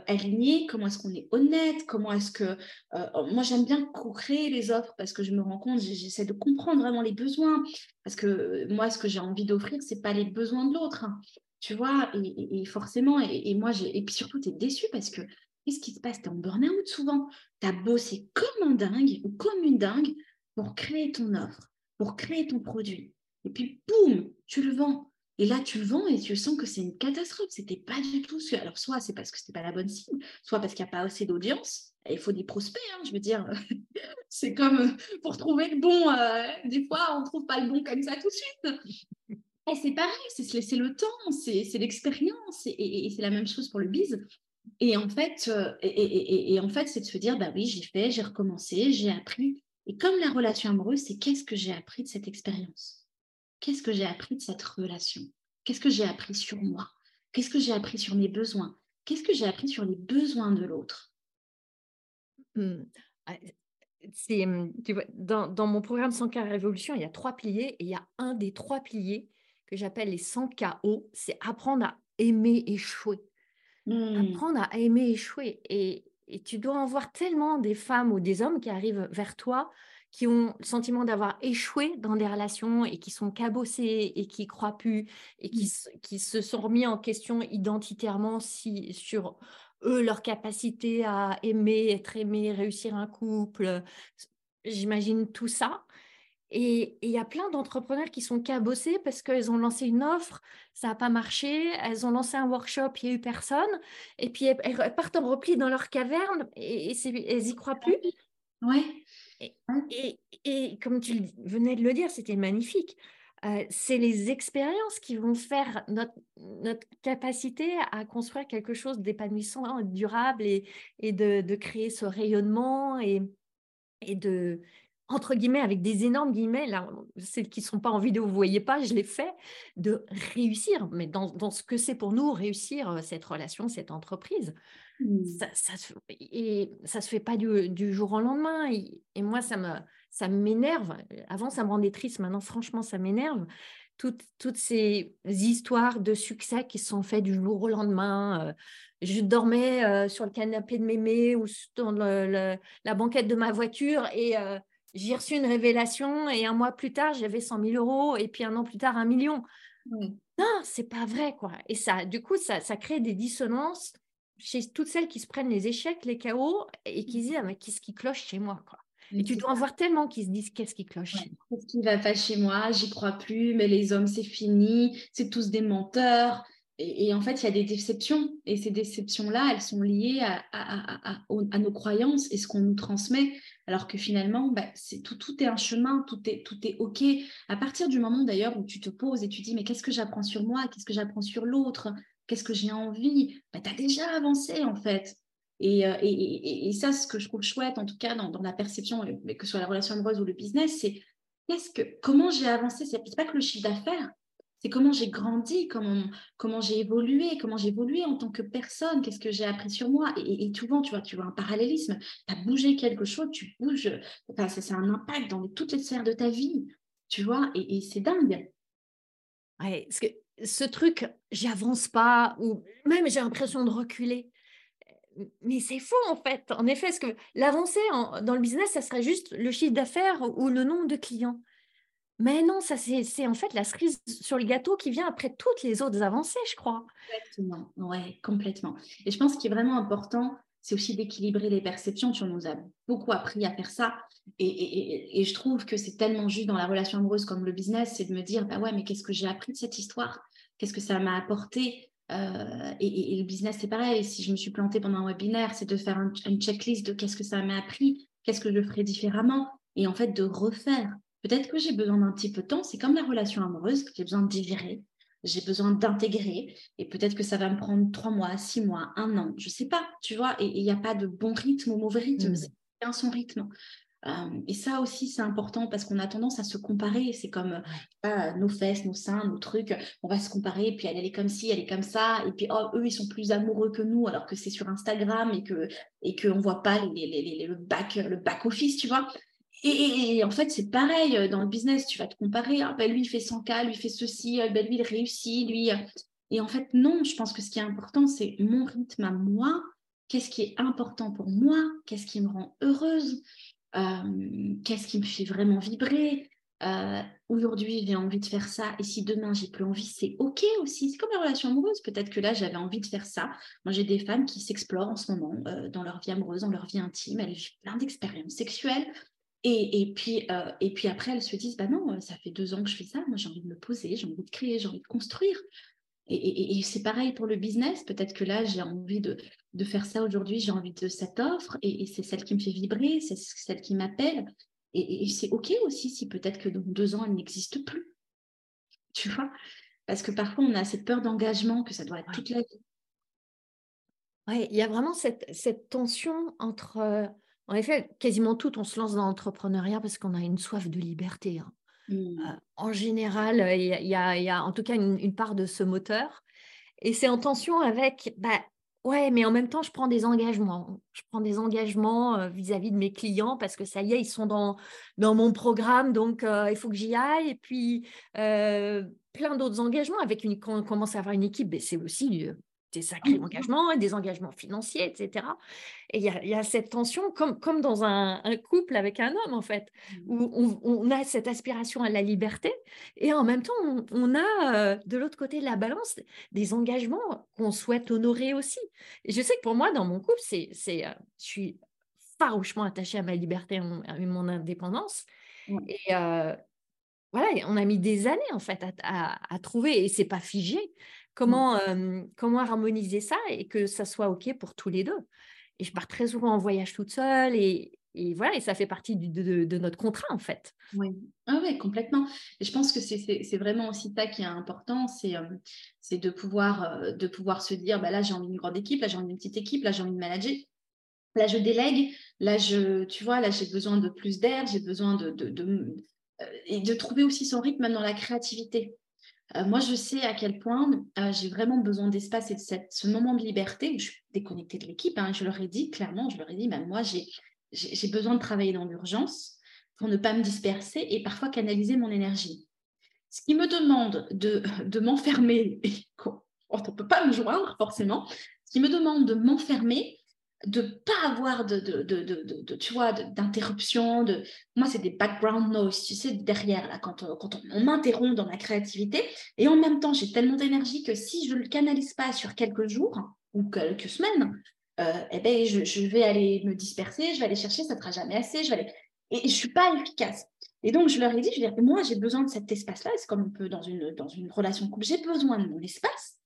comment est-ce qu'on est honnête, comment est-ce que... Euh, oh, moi, j'aime bien co-créer les offres parce que je me rends compte, j'essaie de comprendre vraiment les besoins, parce que euh, moi, ce que j'ai envie d'offrir, c'est pas les besoins de l'autre, hein, tu vois, et, forcément, et, moi, et puis surtout, tu es déçu parce que qu'est-ce qui se passe? Tu es en burn-out souvent, tu as bossé comme un dingue ou comme une dingue pour créer ton offre, pour créer ton produit. Et puis, boum, tu le vends. Et là, tu le vends et tu sens que c'est une catastrophe. C'était pas du tout ce. Alors, soit c'est parce que c'était pas la bonne cible, soit parce qu'il n'y a pas assez d'audience. Il faut des prospects, hein, je veux dire. c'est comme pour trouver le bon. Euh, des fois, on trouve pas le bon comme ça tout de suite. Et c'est pareil, c'est se laisser le temps, c'est l'expérience. Et, c'est la même chose pour le biz. Et en fait, euh, et, en fait c'est de se dire, bah oui, j'ai fait, j'ai recommencé, j'ai appris. Et comme la relation amoureuse, c'est qu'est-ce que j'ai appris de cette expérience? Qu'est-ce que j'ai appris de cette relation? Qu'est-ce que j'ai appris sur moi? Qu'est-ce que j'ai appris sur mes besoins? Qu'est-ce que j'ai appris sur les besoins de l'autre? Mmh. ah, c'est, mmh, dans, mon programme 100K Révolution, il y a trois piliers et il y a un des trois piliers que j'appelle les 100 KO, c'est apprendre à aimer échouer. Mmh. Apprendre à aimer échouer. Et, et tu dois en voir tellement des femmes ou des hommes qui arrivent vers toi qui ont le sentiment d'avoir échoué dans des relations et qui sont cabossés et qui croient plus et qui, mmh. qui se sont remis en question identitairement si, sur eux, leur capacité à aimer, être aimé, réussir un couple. J'imagine tout ça. Et il y a plein d'entrepreneurs qui sont cabossés parce qu'elles ont lancé une offre, ça n'a pas marché, elles ont lancé un workshop, il n'y a eu personne, et puis elles, partent en repli dans leur caverne et, et elles n'y croient plus. Ouais. Et, comme tu venais de le dire, c'était magnifique. Euh, c'est les expériences qui vont faire notre, capacité à construire quelque chose d'épanouissant, durable et, de, créer ce rayonnement et, de, entre guillemets, avec des énormes guillemets, là, celles qui ne sont pas en vidéo, vous ne voyez pas, je l'ai fait, de réussir, mais dans, dans ce que c'est pour nous, réussir euh, cette relation, cette entreprise. Mmh. Ça, ça, et ça ne se fait pas du, du, jour au lendemain. Et, et moi, ça me ça m'énerve. Avant, ça me rendait triste. Maintenant, franchement, ça m'énerve. Toutes, toutes, ces histoires de succès qui sont faites du jour au lendemain. Euh, je dormais euh, sur le canapé de mémé ou dans le, la banquette de ma voiture et j'ai reçu une révélation et un mois plus tard, j'avais 100 000 euros et puis un an plus tard, un million. Non, c'est pas vrai, quoi. Et ça, du coup, ça, ça crée des dissonances chez toutes celles qui se prennent les échecs, les chaos et qui se disent, ah, mais qu'est-ce qui cloche chez moi, quoi? Et tu dois en voir tellement qui se disent qu'est-ce qui cloche. Qu'est-ce qui va pas chez moi? J'y crois plus, mais les hommes, c'est fini, c'est tous des menteurs. Et, en fait, il y a des déceptions. Et ces déceptions-là, elles sont liées à, à, à, nos croyances et ce qu'on nous transmet. Alors que finalement, bah, c'est tout, tout est un chemin, tout est, tout est OK. À partir du moment d'ailleurs où tu te poses et tu dis, mais qu'est-ce que j'apprends sur moi? Qu'est-ce que j'apprends sur l'autre? Qu'est-ce que j'ai envie? Bah, Tu as déjà avancé en fait. Euh, et, et, ça, ce que je trouve chouette, en tout cas dans, dans la perception, que ce soit la relation amoureuse ou le business, c'est qu'est-ce que, comment j'ai avancé? C'est pas que le chiffre d'affaires, c'est comment j'ai grandi, comment, comment j'ai évolué, comment j'ai évolué en tant que personne, qu'est-ce que j'ai appris sur moi? Et, et, souvent, tu vois, tu vois un parallélisme, tu as bougé quelque chose, tu bouges, enfin, ça, c'est un impact dans toutes les sphères de ta vie, tu vois, et, c'est dingue. Ouais, parce que ce truc, j'avance pas, ou même j'ai l'impression de reculer. Mais c'est faux en fait. En effet, parce que l'avancée dans le business, ça serait juste le chiffre d'affaires ou le nombre de clients. Mais non, ça c'est en fait la cerise sur le gâteau qui vient après toutes les autres avancées, je crois. Exactement, ouais, complètement. Et je pense qu'il est vraiment important, c'est aussi d'équilibrer les perceptions. Tu nous as beaucoup appris à faire ça. Et, je trouve que c'est tellement juste dans la relation amoureuse comme le business, c'est de me dire, bah ouais, mais qu'est-ce que j'ai appris de cette histoire? Qu'est-ce que ça m'a apporté? Euh, et, le business, c'est pareil. Si je me suis plantée pendant un webinaire, c'est de faire une checklist de qu'est-ce que ça m'a appris, qu'est-ce que je ferais différemment, et en fait de refaire Peut-être que j'ai besoin d'un petit peu de temps. C'est comme la relation amoureuse, j'ai besoin de digérer, j'ai besoin d'intégrer. Et peut-être que ça va me prendre trois mois, six mois, un an. Je ne sais pas, tu vois. Et il n'y a pas de bon rythme ou mauvais rythme. Mmh. C'est bien son rythme. Euh, et ça aussi, c'est important parce qu'on a tendance à se comparer. C'est comme euh, nos fesses, nos seins, nos trucs. On va se comparer. Et puis elle, elle est comme ci, elle est comme ça. Et puis oh, eux, ils sont plus amoureux que nous alors que c'est sur Instagram et que et qu'on ne voit pas les, le back le back office, tu vois. Et, en fait, c'est pareil euh, dans le business, tu vas te comparer, ah, ben, lui il fait 100K, lui il fait ceci, euh, ben, lui il réussit, lui. Euh. Et en fait, non, je pense que ce qui est important, c'est mon rythme à moi, qu'est-ce qui est important pour moi, qu'est-ce qui me rend heureuse, qu'est-ce qui me fait vraiment vibrer? Aujourd'hui, j'ai envie de faire ça, et si demain j'ai plus envie, c'est OK aussi. C'est comme la relation amoureuse. Peut-être que là, j'avais envie de faire ça. Moi, j'ai des femmes qui s'explorent en ce moment dans leur vie amoureuse, dans leur vie intime. Elles vivent plein d'expériences sexuelles. Et, puis, euh, et puis après, elles se disent, bah non, ça fait deux ans que je fais ça, moi j'ai envie de me poser, j'ai envie de créer, j'ai envie de construire. Et, c'est pareil pour le business, peut-être que là, j'ai envie de, de, faire ça aujourd'hui, j'ai envie de cette offre, et, c'est celle qui me fait vibrer, c'est celle qui m'appelle. Et, c'est OK aussi si peut-être que dans deux ans, elle n'existe plus. Tu vois? Parce que parfois, on a cette peur d'engagement que ça doit être toute la vie. Oui, il y a vraiment cette, cette tension entre... En effet, quasiment tout, on se lance dans l'entrepreneuriat parce qu'on a une soif de liberté. Hein. Mmh. Euh, en général, il y, a, en tout cas une, part de ce moteur. Et c'est en tension avec, bah, ouais, mais en même temps, je prends des engagements. Je prends des engagements euh, vis-à-vis de mes clients parce que ça y est, ils sont dans, dans mon programme, donc euh, il faut que j'y aille. Et puis, plein d'autres engagements. Avec une, quand on commence à avoir une équipe, ben, c'est aussi des sacrés mmh. engagements, des engagements financiers, etc. Et il y, a cette tension, comme, comme dans un, couple avec un homme, en fait, mmh. où on, a cette aspiration à la liberté, et en même temps, on, a euh, de l'autre côté de la balance des engagements qu'on souhaite honorer aussi. Et je sais que pour moi, dans mon couple, c'est, c'est, euh, je suis farouchement attachée à ma liberté, à mon, indépendance. Et euh, voilà, on a mis des années, en fait, à, à, à trouver, et c'est pas figé. Mmh. Comment, comment harmoniser ça et que ça soit OK pour tous les deux. Et je pars très souvent en voyage toute seule et, et voilà, et ça fait partie de, de, notre contrat en fait. Oui, ah ouais, complètement. Et je pense que c'est vraiment aussi ça qui est important, c'est de, pouvoir, de pouvoir se dire, bah là j'ai envie d'une grande équipe, là j'ai envie d'une petite équipe, là j'ai envie de manager. Là, je délègue. Là, je, tu vois, là, j'ai besoin de plus d'air. J'ai besoin de, de, et de trouver aussi son rythme dans la créativité. Euh, moi, je sais à quel point euh, j'ai vraiment besoin d'espace et de ce moment de liberté je suis déconnectée de l'équipe. Hein, je leur ai dit clairement, je leur ai dit, ben, moi, j'ai besoin de travailler dans l'urgence pour ne pas me disperser et parfois canaliser mon énergie. Ce qui me demande de, de m'enfermer, on ne peut pas me joindre forcément, ce qui me demande de m'enfermer, de pas avoir de, de, de, de tu vois d'interruption de moi c'est des background noise tu sais derrière là quand on, quand on, m'interrompt dans ma créativité. Et en même temps j'ai tellement d'énergie que si je le canalise pas sur quelques jours ou quelques semaines euh, eh ben je, vais aller me disperser je vais aller chercher ça ne sera jamais assez je vais aller... et je suis pas efficace. Et donc je leur ai dit je veux dire moi j'ai besoin de cet espace là c'est comme on peut dans une dans une relation couple j'ai besoin de mon espace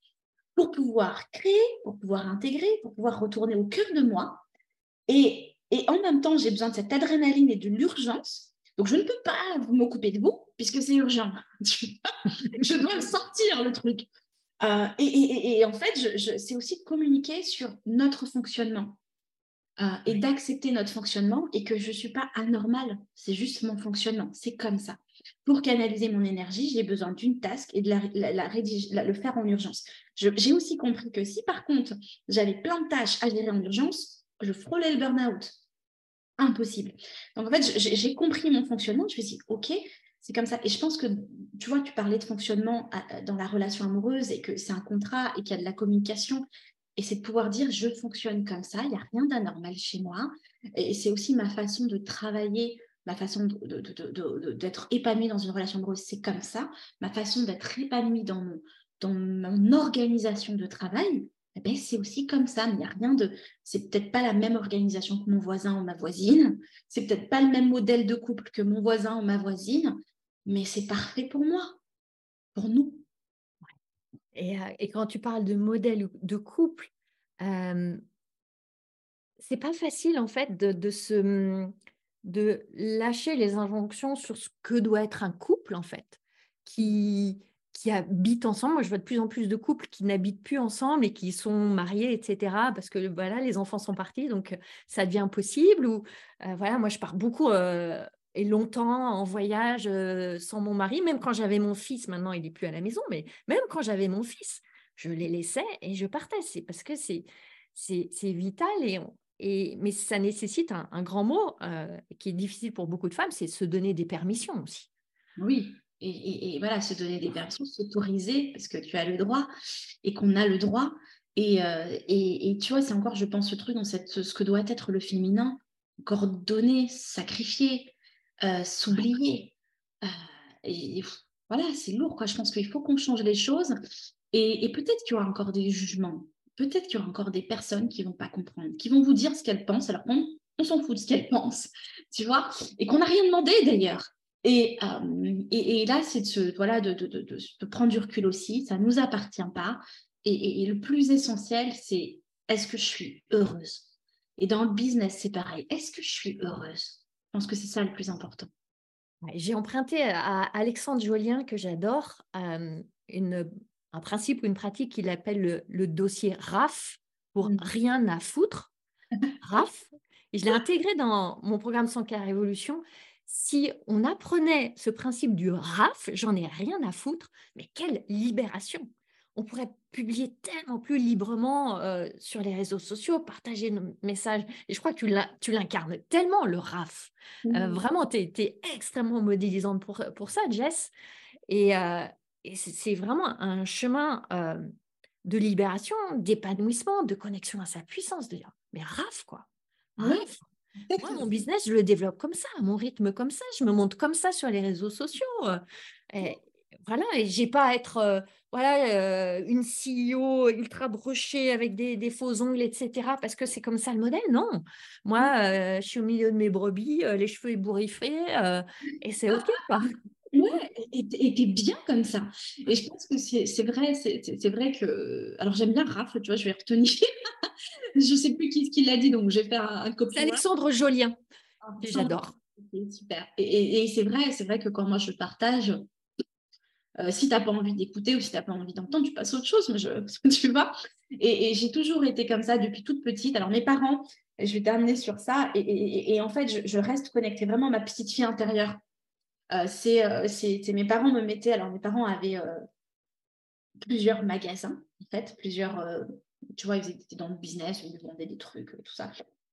pour pouvoir créer, pour pouvoir intégrer, pour pouvoir retourner au cœur de moi. Et, en même temps, j'ai besoin de cette adrénaline et de l'urgence. Donc, je ne peux pas m'occuper de vous puisque c'est urgent. je dois sortir, le truc. Euh, et, en fait, c'est aussi communiquer sur notre fonctionnement euh, et d'accepter notre fonctionnement et que je ne suis pas anormale. C'est juste mon fonctionnement. C'est comme ça. Pour canaliser mon énergie, j'ai besoin d'une task et de la, le faire en urgence. J'ai aussi compris que si par contre j'avais plein de tâches à gérer en urgence, je frôlais le burn-out. Impossible. Donc en fait, j'ai compris mon fonctionnement. Je me suis dit, OK, c'est comme ça. Et je pense que, tu vois, tu parlais de fonctionnement dans la relation amoureuse et que c'est un contrat et qu'il y a de la communication. Et c'est de pouvoir dire, je fonctionne comme ça, il n'y a rien d'anormal chez moi. Et c'est aussi ma façon de travailler ma façon d'être épanouie dans une relation amoureuse, c'est comme ça. Ma façon d'être épanouie dans mon, organisation de travail, eh ben, c'est aussi comme ça. Mais il de. C'est peut-être pas la même organisation que mon voisin ou ma voisine. C'est peut-être pas le même modèle de couple que mon voisin ou ma voisine. Mais c'est parfait pour moi, pour nous. Et, quand tu parles de modèle de couple, euh, c'est pas facile en fait de, se de lâcher les injonctions sur ce que doit être un couple, en fait, qui, qui habitent ensemble. Moi, je vois de plus en plus de couples qui n'habitent plus ensemble et qui sont mariés, etc., parce que voilà, les enfants sont partis, donc ça devient impossible. Ou voilà, moi, je pars beaucoup et longtemps en voyage sans mon mari, même quand j'avais mon fils. Maintenant, il n'est plus à la maison, mais même quand j'avais mon fils, je les laissais et je partais. C'est parce que c'est c'est vital et mais ça nécessite un, grand mot qui est difficile pour beaucoup de femmes, c'est se donner des permissions aussi. Oui, et, voilà, se donner des permissions, s'autoriser, parce que tu as le droit et qu'on a le droit. Et, et, tu vois, c'est encore, je pense, ce truc dans ce que doit être le féminin, encore donner, sacrifier, euh, s'oublier. et voilà, c'est lourd, quoi. Je pense qu'il faut qu'on change les choses. Et, peut-être qu'il y aura encore des jugements peut-être qu'il y aura encore des personnes qui vont pas comprendre, qui vont vous dire ce qu'elles pensent, alors qu'on on, s'en fout de ce qu'elles pensent, tu vois, et qu'on n'a rien demandé d'ailleurs. Et, euh, et, là, c'est de, voilà, de, de, de, prendre du recul aussi, ça ne nous appartient pas. Et, et le plus essentiel, c'est est-ce que je suis heureuse? Et dans le business, c'est pareil, est-ce que je suis heureuse? Pense que c'est ça le plus important. J'ai emprunté à Alexandre Jolien, que j'adore, euh, un principe ou une pratique qu'il appelle le, dossier RAF, pour mmh. rien à foutre. RAF. Et je l'ai intégré dans mon programme 100K Révolution. Si on apprenait ce principe du RAF, j'en ai rien à foutre, mais quelle libération on pourrait publier tellement plus librement euh, sur les réseaux sociaux, partager nos messages. Et je crois que tu l'incarnes tellement, le RAF. Euh, mmh. vraiment, tu es, extrêmement modélisante pour, pour ça, Jess. Et, euh, et c'est vraiment un chemin de libération, d'épanouissement, de connexion à sa puissance, de dire, mais raf, quoi. Raf. Moi, mon business, je le développe comme ça, à mon rythme comme ça, je me montre comme ça sur les réseaux sociaux. Et voilà, et j'ai pas à être voilà, une CEO ultra brochée avec des, faux ongles, etc., parce que c'est comme ça le modèle. Non, moi, je suis au milieu de mes brebis, les cheveux ébouriffés, et c'est OK. Quoi. Ouais, et t'es bien comme ça. Et je pense que c'est vrai, c'est vrai que. Alors j'aime bien Raph, tu vois, je vais retenir. je sais plus qui, qui l'a dit, donc je vais faire un, un C'est Alexandre Jolien, que j'adore. super. Et, et c'est vrai, c'est vrai que quand moi je partage, si tu n'as pas envie d'écouter ou si tu n'as pas envie d'entendre, tu passes à autre chose, mais tu vois. Et, j'ai toujours été comme ça depuis toute petite. Alors mes parents, je vais terminer sur ça, et, en fait, je, reste connectée vraiment à ma petite fille intérieure. c'est, mes parents me mettaient, alors mes parents avaient plusieurs magasins, en fait, plusieurs, tu vois, ils étaient dans le business, ils vendaient des trucs, tout ça.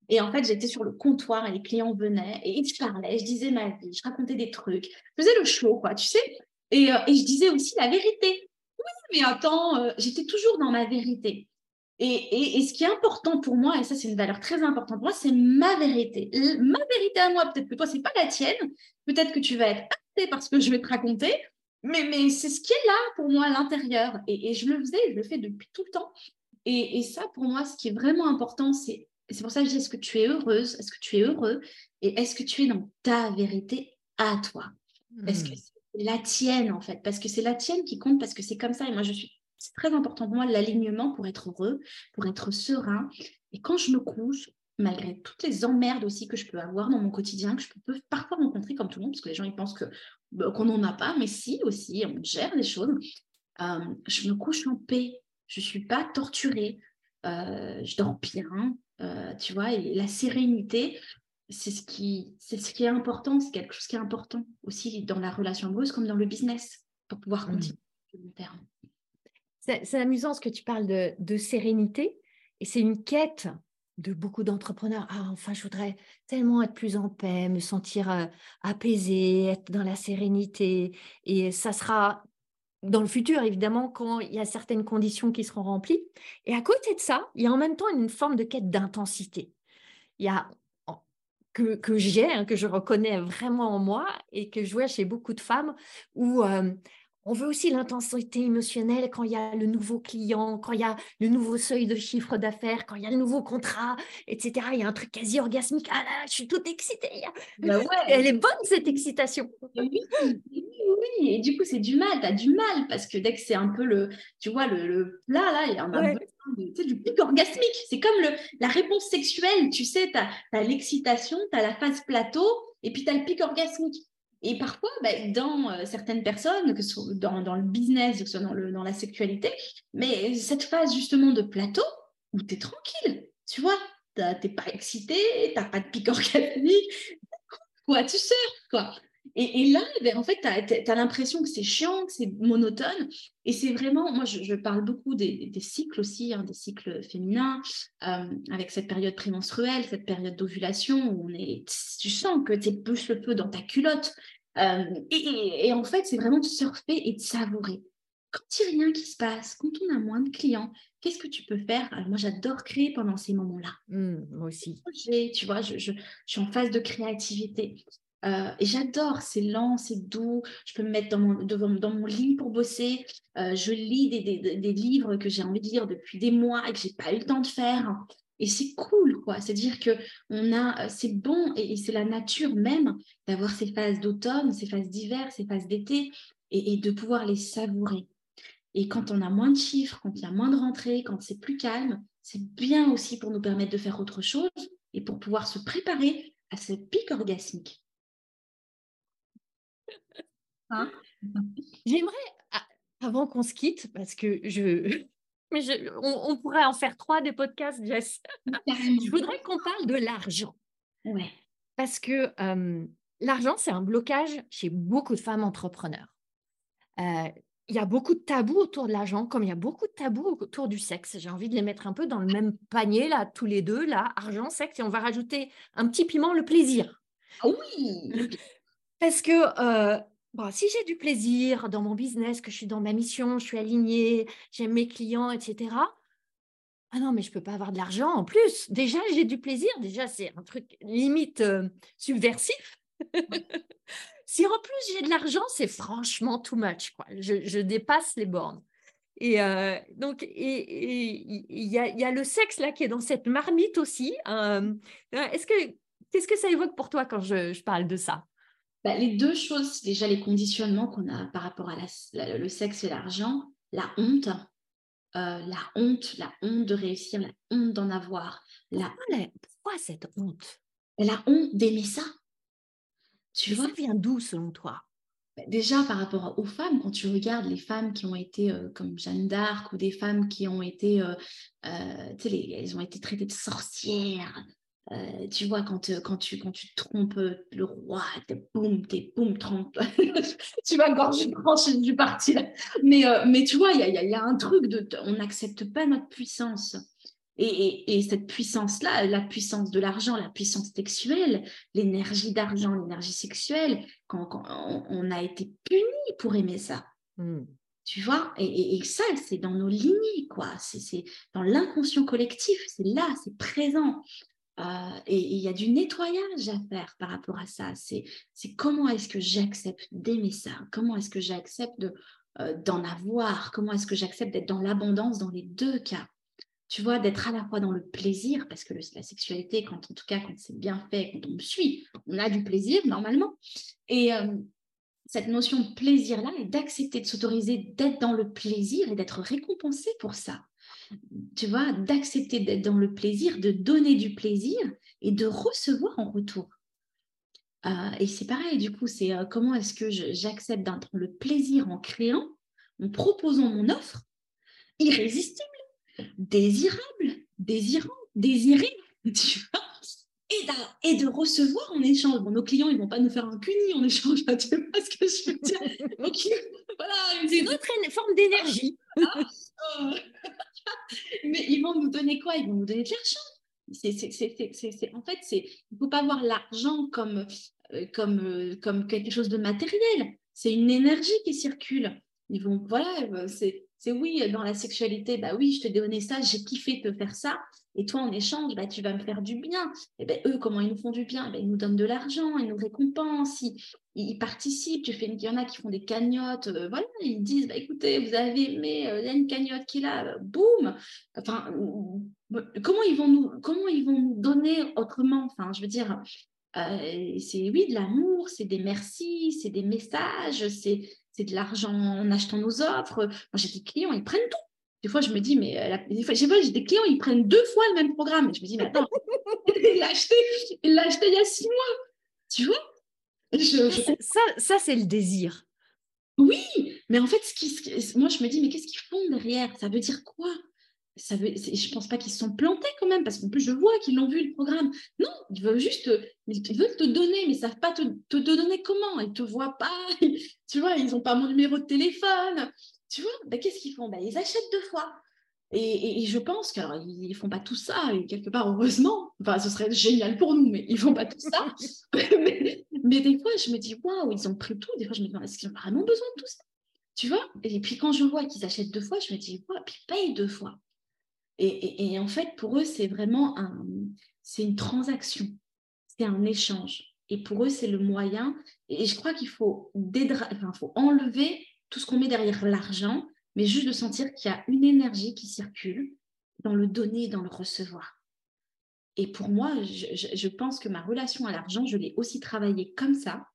Et en fait, j'étais sur le comptoir et les clients venaient et je parlais, je disais ma vie, je racontais des trucs, je faisais le show, quoi, tu sais. Et, euh, et je disais aussi la vérité. Oui, mais attends, euh, j'étais toujours dans ma vérité. Et, et, et, ce qui est important pour moi, et ça c'est une valeur très importante pour moi, c'est ma vérité. Ma vérité à moi, peut-être que toi, c'est pas la tienne, peut-être que tu vas être acté par ce que je vais te raconter, mais, mais c'est ce qui est là pour moi à l'intérieur. Et, et, je le faisais, je le fais depuis tout le temps. Et, ça, pour moi, ce qui est vraiment important, c'est c'est pour ça que je dis, est-ce que tu es heureuse? Est-ce que tu es heureux? Et est-ce que tu es dans ta vérité à toi? Est-ce que hmm. c'est la tienne, en fait Parce que c'est la tienne qui compte, parce que c'est comme ça. Et moi, je suis... C'est très important pour moi, l'alignement pour être heureux, pour être serein. Et quand je me couche, malgré toutes les emmerdes aussi que je peux avoir dans mon quotidien, que je peux parfois rencontrer comme tout le monde, parce que les gens ils pensent que bah, qu'on n'en a pas, mais si aussi, on gère des choses. Euh, je me couche en paix, je ne suis pas torturée, euh, je dors bien, euh, tu vois, et la sérénité, c'est ce qui, c'est ce qui est important, c'est quelque chose qui est important aussi dans la relation amoureuse comme dans le business pour pouvoir mmh. continuer long terme. C'est amusant ce que tu parles de, de sérénité et c'est une quête de beaucoup d'entrepreneurs. Ah, enfin, je voudrais tellement être plus en paix, me sentir euh, apaisé, être dans la sérénité. Et ça sera dans le futur, évidemment, quand il y a certaines conditions qui seront remplies. Et à côté de ça, il y a en même temps une forme de quête d'intensité. Il y a que, que j'ai, hein, que je reconnais vraiment en moi et que je vois chez beaucoup de femmes où euh, on veut aussi l'intensité émotionnelle quand il y a le nouveau client, quand il y a le nouveau seuil de chiffre d'affaires, quand il y a le nouveau contrat, etc. Il y a un truc quasi orgasmique. Ah là, je suis toute excitée. Bah Elle est bonne, cette excitation. Oui, oui, et du coup, c'est du mal. Tu as du mal parce que dès que c'est un peu le, tu vois, le, plat, là, il y a un peu du pic orgasmique. C'est comme la réponse sexuelle. Tu sais, tu as, l'excitation, tu as la phase plateau et puis tu as le pic orgasmique. Et parfois, bah, dans euh, certaines personnes, que ce soit dans, le business, que ce soit dans, la sexualité, mais cette phase justement de plateau où tu es tranquille, tu vois, tu n'es pas excité, tu n'as pas de pic orgasmique, quoi, tu sors, quoi. Et, là, ben, en fait, tu as, l'impression que c'est chiant, que c'est monotone. Et c'est vraiment, moi, je, parle beaucoup des, cycles aussi, hein, des cycles féminins, euh, avec cette période prémenstruelle, cette période d'ovulation où on est, tu sens que tu es peu le peu dans ta culotte. Euh, et, en fait, c'est vraiment de surfer et de savourer. Quand il n'y a rien qui se passe, quand on a moins de clients, qu'est-ce que tu peux faire? Moi, j'adore créer pendant ces moments-là. Mmh, moi aussi. Tu vois, je, je, suis en phase de créativité. Euh, et j'adore, c'est lent, c'est doux. Je peux me mettre dans mon, dans mon lit pour bosser. Euh, je lis des livres que j'ai envie de lire depuis des mois et que j'ai pas eu le temps de faire. Et c'est cool, quoi. C'est-à-dire que on a, euh, c'est bon et, c'est la nature même d'avoir ces phases d'automne, ces phases d'hiver, ces phases d'été et, et, de pouvoir les savourer. Et quand on a moins de chiffres, quand il y a moins de rentrées, quand c'est plus calme, c'est bien aussi pour nous permettre de faire autre chose et pour pouvoir se préparer à ce pic orgasmique. Hein? J'aimerais, avant qu'on se quitte, parce que je. Mais on, pourrait en faire trois des podcasts, Jess. je voudrais qu'on parle de l'argent. Ouais. Parce que l'argent, c'est un blocage chez beaucoup de femmes entrepreneurs. Euh, il y a beaucoup de tabous autour de l'argent, comme il y a beaucoup de tabous autour du sexe. J'ai envie de les mettre un peu dans le même panier, là, tous les deux, là, argent, sexe, et on va rajouter un petit piment, le plaisir. Ah oui Parce que euh, si j'ai du plaisir dans mon business, que je suis dans ma mission, je suis alignée, j'aime mes clients, etc. Ah non, mais je ne peux pas avoir de l'argent en plus. Déjà, j'ai du plaisir. Déjà, c'est un truc limite euh, subversif. si en plus j'ai de l'argent, c'est franchement too much. Quoi. Je, dépasse les bornes. Et euh, donc, il y, a, le sexe là qui est dans cette marmite aussi. Euh, est-ce que, qu'est-ce que ça évoque pour toi quand je parle de ça? Bah, les deux choses, déjà les conditionnements qu'on a par rapport à le sexe et l'argent, la honte, euh, la honte, la honte de réussir, la honte d'en avoir. La... Pourquoi, cette honte? La honte d'aimer ça. Tu vois Ça vient d'où selon toi? Bah, déjà par rapport aux femmes, quand tu regardes les femmes qui ont été comme Jeanne d'Arc ou des femmes qui ont été, tu sais, elles ont été traitées de sorcières, euh, tu vois, quand, euh, quand, tu, quand tu trompes euh, le roi, t'es boum, t'es boum, trompe. tu vas gorger je du parti là. Mais, mais tu vois, il y a, y a, un truc de. On n'accepte pas notre puissance. Et, et, cette puissance-là, la puissance de l'argent, la puissance sexuelle, l'énergie d'argent, l'énergie sexuelle, quand, quand on, a été puni pour aimer ça. Hmm. Tu vois, et, et, ça, c'est dans nos lignées, quoi. C'est dans l'inconscient collectif, c'est là, c'est présent. Euh, et il y a du nettoyage à faire par rapport à ça. C'est comment est-ce que j'accepte d'aimer ça Comment est-ce que j'accepte euh, d'en avoir? Comment est-ce que j'accepte d'être dans l'abondance dans les deux cas? Tu vois, d'être à la fois dans le plaisir, parce que la sexualité, quand en tout cas, quand c'est bien fait, quand on me suit, on a du plaisir normalement. Et euh, cette notion de plaisir-là, est d'accepter de s'autoriser d'être dans le plaisir et d'être récompensé pour ça tu vois, d'accepter d'être dans le plaisir, de donner du plaisir et de recevoir en retour. Euh, et c'est pareil, du coup, c'est euh, comment est-ce que j'accepte d'être le plaisir en créant, en proposant mon offre irrésistible, désirable, désirant, désiré, tu vois, et, et, de recevoir en échange. Bon, nos clients, ils vont pas nous faire un cuni en échange, tu vois ce que je veux dire? Donc, voilà, c'est une autre forme d'énergie. Ah, oh. Mais ils vont nous donner quoi? Ils vont nous donner de l'argent. en fait, il ne faut pas voir l'argent comme, euh, comme, euh, comme quelque chose de matériel. C'est une énergie qui circule. Ils vont, voilà, euh, c'est, oui, dans la sexualité, bah oui, je te donné ça, j'ai kiffé te faire ça, et toi, en échange, bah, tu vas me faire du bien. Et ben, eux, comment ils nous font du bien? Ben, Ils nous donnent de l'argent, ils nous récompensent, ils, participent. Tu fais, il y en a qui font des cagnottes, euh, voilà, ils disent, bah, écoutez, vous avez aimé, euh, il y a une cagnotte qui est là, boum Enfin, comment ils vont nous, comment ils vont nous donner autrement? Je veux dire, euh, c'est oui, de l'amour, c'est des merci, c'est des messages, c'est c'est de l'argent en achetant nos offres. Moi, j'ai des clients, ils prennent tout. Des fois, je me dis, mais euh, des fois, j'ai des clients, ils prennent deux fois le même programme. Et je me dis, mais attends, il l'a acheté, il l'a acheté il y a six mois. Tu vois? Ça, ça c'est le désir. Oui, mais en fait, ce qui, moi, je me dis, mais qu'est-ce qu'ils font derrière? Ça veut dire quoi? Ça veut, je pense pas qu'ils se sont plantés quand même, parce qu'en plus, je vois qu'ils l'ont vu le programme. Non, ils veulent juste, ils veulent te donner, mais ils savent pas te, te, donner comment. Ils te voient pas, tu vois, ils ont pas mon numéro de téléphone. Tu vois, ben, qu'est-ce qu'ils font? Ben, Ils achètent deux fois. Et, je pense qu'ils ne font pas tout ça, et quelque part, heureusement, enfin, ce serait génial pour nous, mais ils ne font pas tout ça. mais, des fois, je me dis, waouh, ils ont pris tout. Des fois, je me dis, est-ce qu'ils ont vraiment besoin de tout ça? Tu vois? Et puis, quand je vois qu'ils achètent deux fois, je me dis, waouh, puis ils payent deux fois. Et, en fait, pour eux, c'est vraiment un, c'est une transaction, c'est un échange. Et pour eux, c'est le moyen. Et je crois qu'il faut, enfin, faut enlever tout ce qu'on met derrière l'argent, mais juste de sentir qu'il y a une énergie qui circule dans le donner dans le recevoir. Et pour moi, je, pense que ma relation à l'argent, je l'ai aussi travaillée comme ça.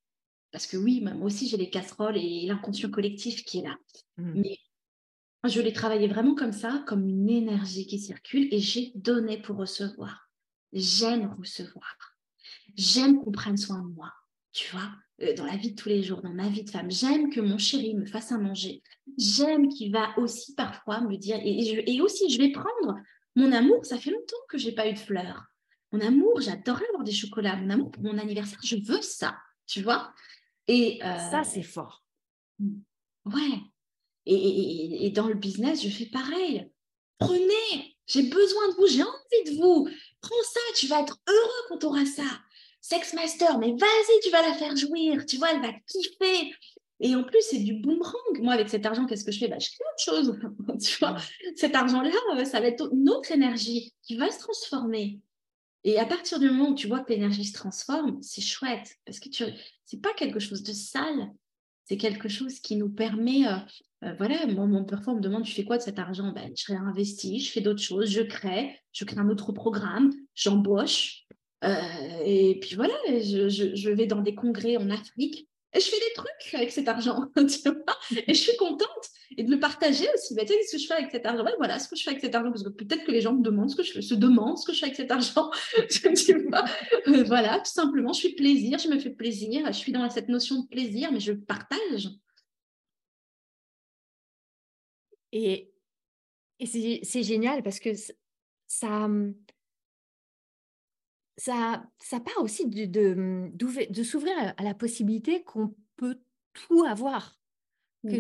Parce que oui, moi aussi, j'ai les casseroles et l'inconscient collectif qui est là. Mmh. Mais je l'ai travaillé vraiment comme ça, comme une énergie qui circule et j'ai donné pour recevoir. J'aime recevoir. J'aime qu'on prenne soin de moi. Tu vois, dans la vie de tous les jours, dans ma vie de femme. J'aime que mon chéri me fasse à manger. J'aime qu'il va aussi parfois me dire, et, aussi je vais prendre mon amour, ça fait longtemps que j'ai pas eu de fleurs. Mon amour, j'adorerais avoir des chocolats. Mon amour pour mon anniversaire, je veux ça, tu vois. Et euh, ça, c'est fort. Ouais. Et, et, dans le business, je fais pareil. Prenez, j'ai besoin de vous, j'ai envie de vous. Prends ça, tu vas être heureux quand tu auras ça. Sex Master, mais vas-y, tu vas la faire jouir, tu vois, elle va kiffer. Et en plus, c'est du boomerang. Moi, avec cet argent, qu'est-ce que je fais? Bah, Je crée autre chose. tu vois, cet argent-là, euh, ça va être une autre énergie qui va se transformer. Et à partir du moment où tu vois que l'énergie se transforme, c'est chouette parce que tu c'est pas quelque chose de sale, c'est quelque chose qui nous permet. Euh, euh, voilà, moi, mon parfois, me demande tu fais quoi de cet argent? Ben, Je réinvestis, je fais d'autres choses, je crée, je crée un autre programme, j'embauche, euh, et puis voilà, je, vais dans des congrès en Afrique et je fais des trucs avec cet argent, et je suis contente et de le partager aussi. Bah, tu sais, ce que je fais avec cet argent, voilà ce que je fais avec cet argent, parce que peut-être que les gens me demandent ce que je fais, se demandent ce que je fais avec cet argent. Euh, voilà, tout simplement, je suis plaisir, je me fais plaisir, je suis dans cette notion de plaisir, mais je partage. Et, et c'est génial parce que ça, ça, ça part aussi de, de, de s'ouvrir à la possibilité qu'on peut tout avoir. Que,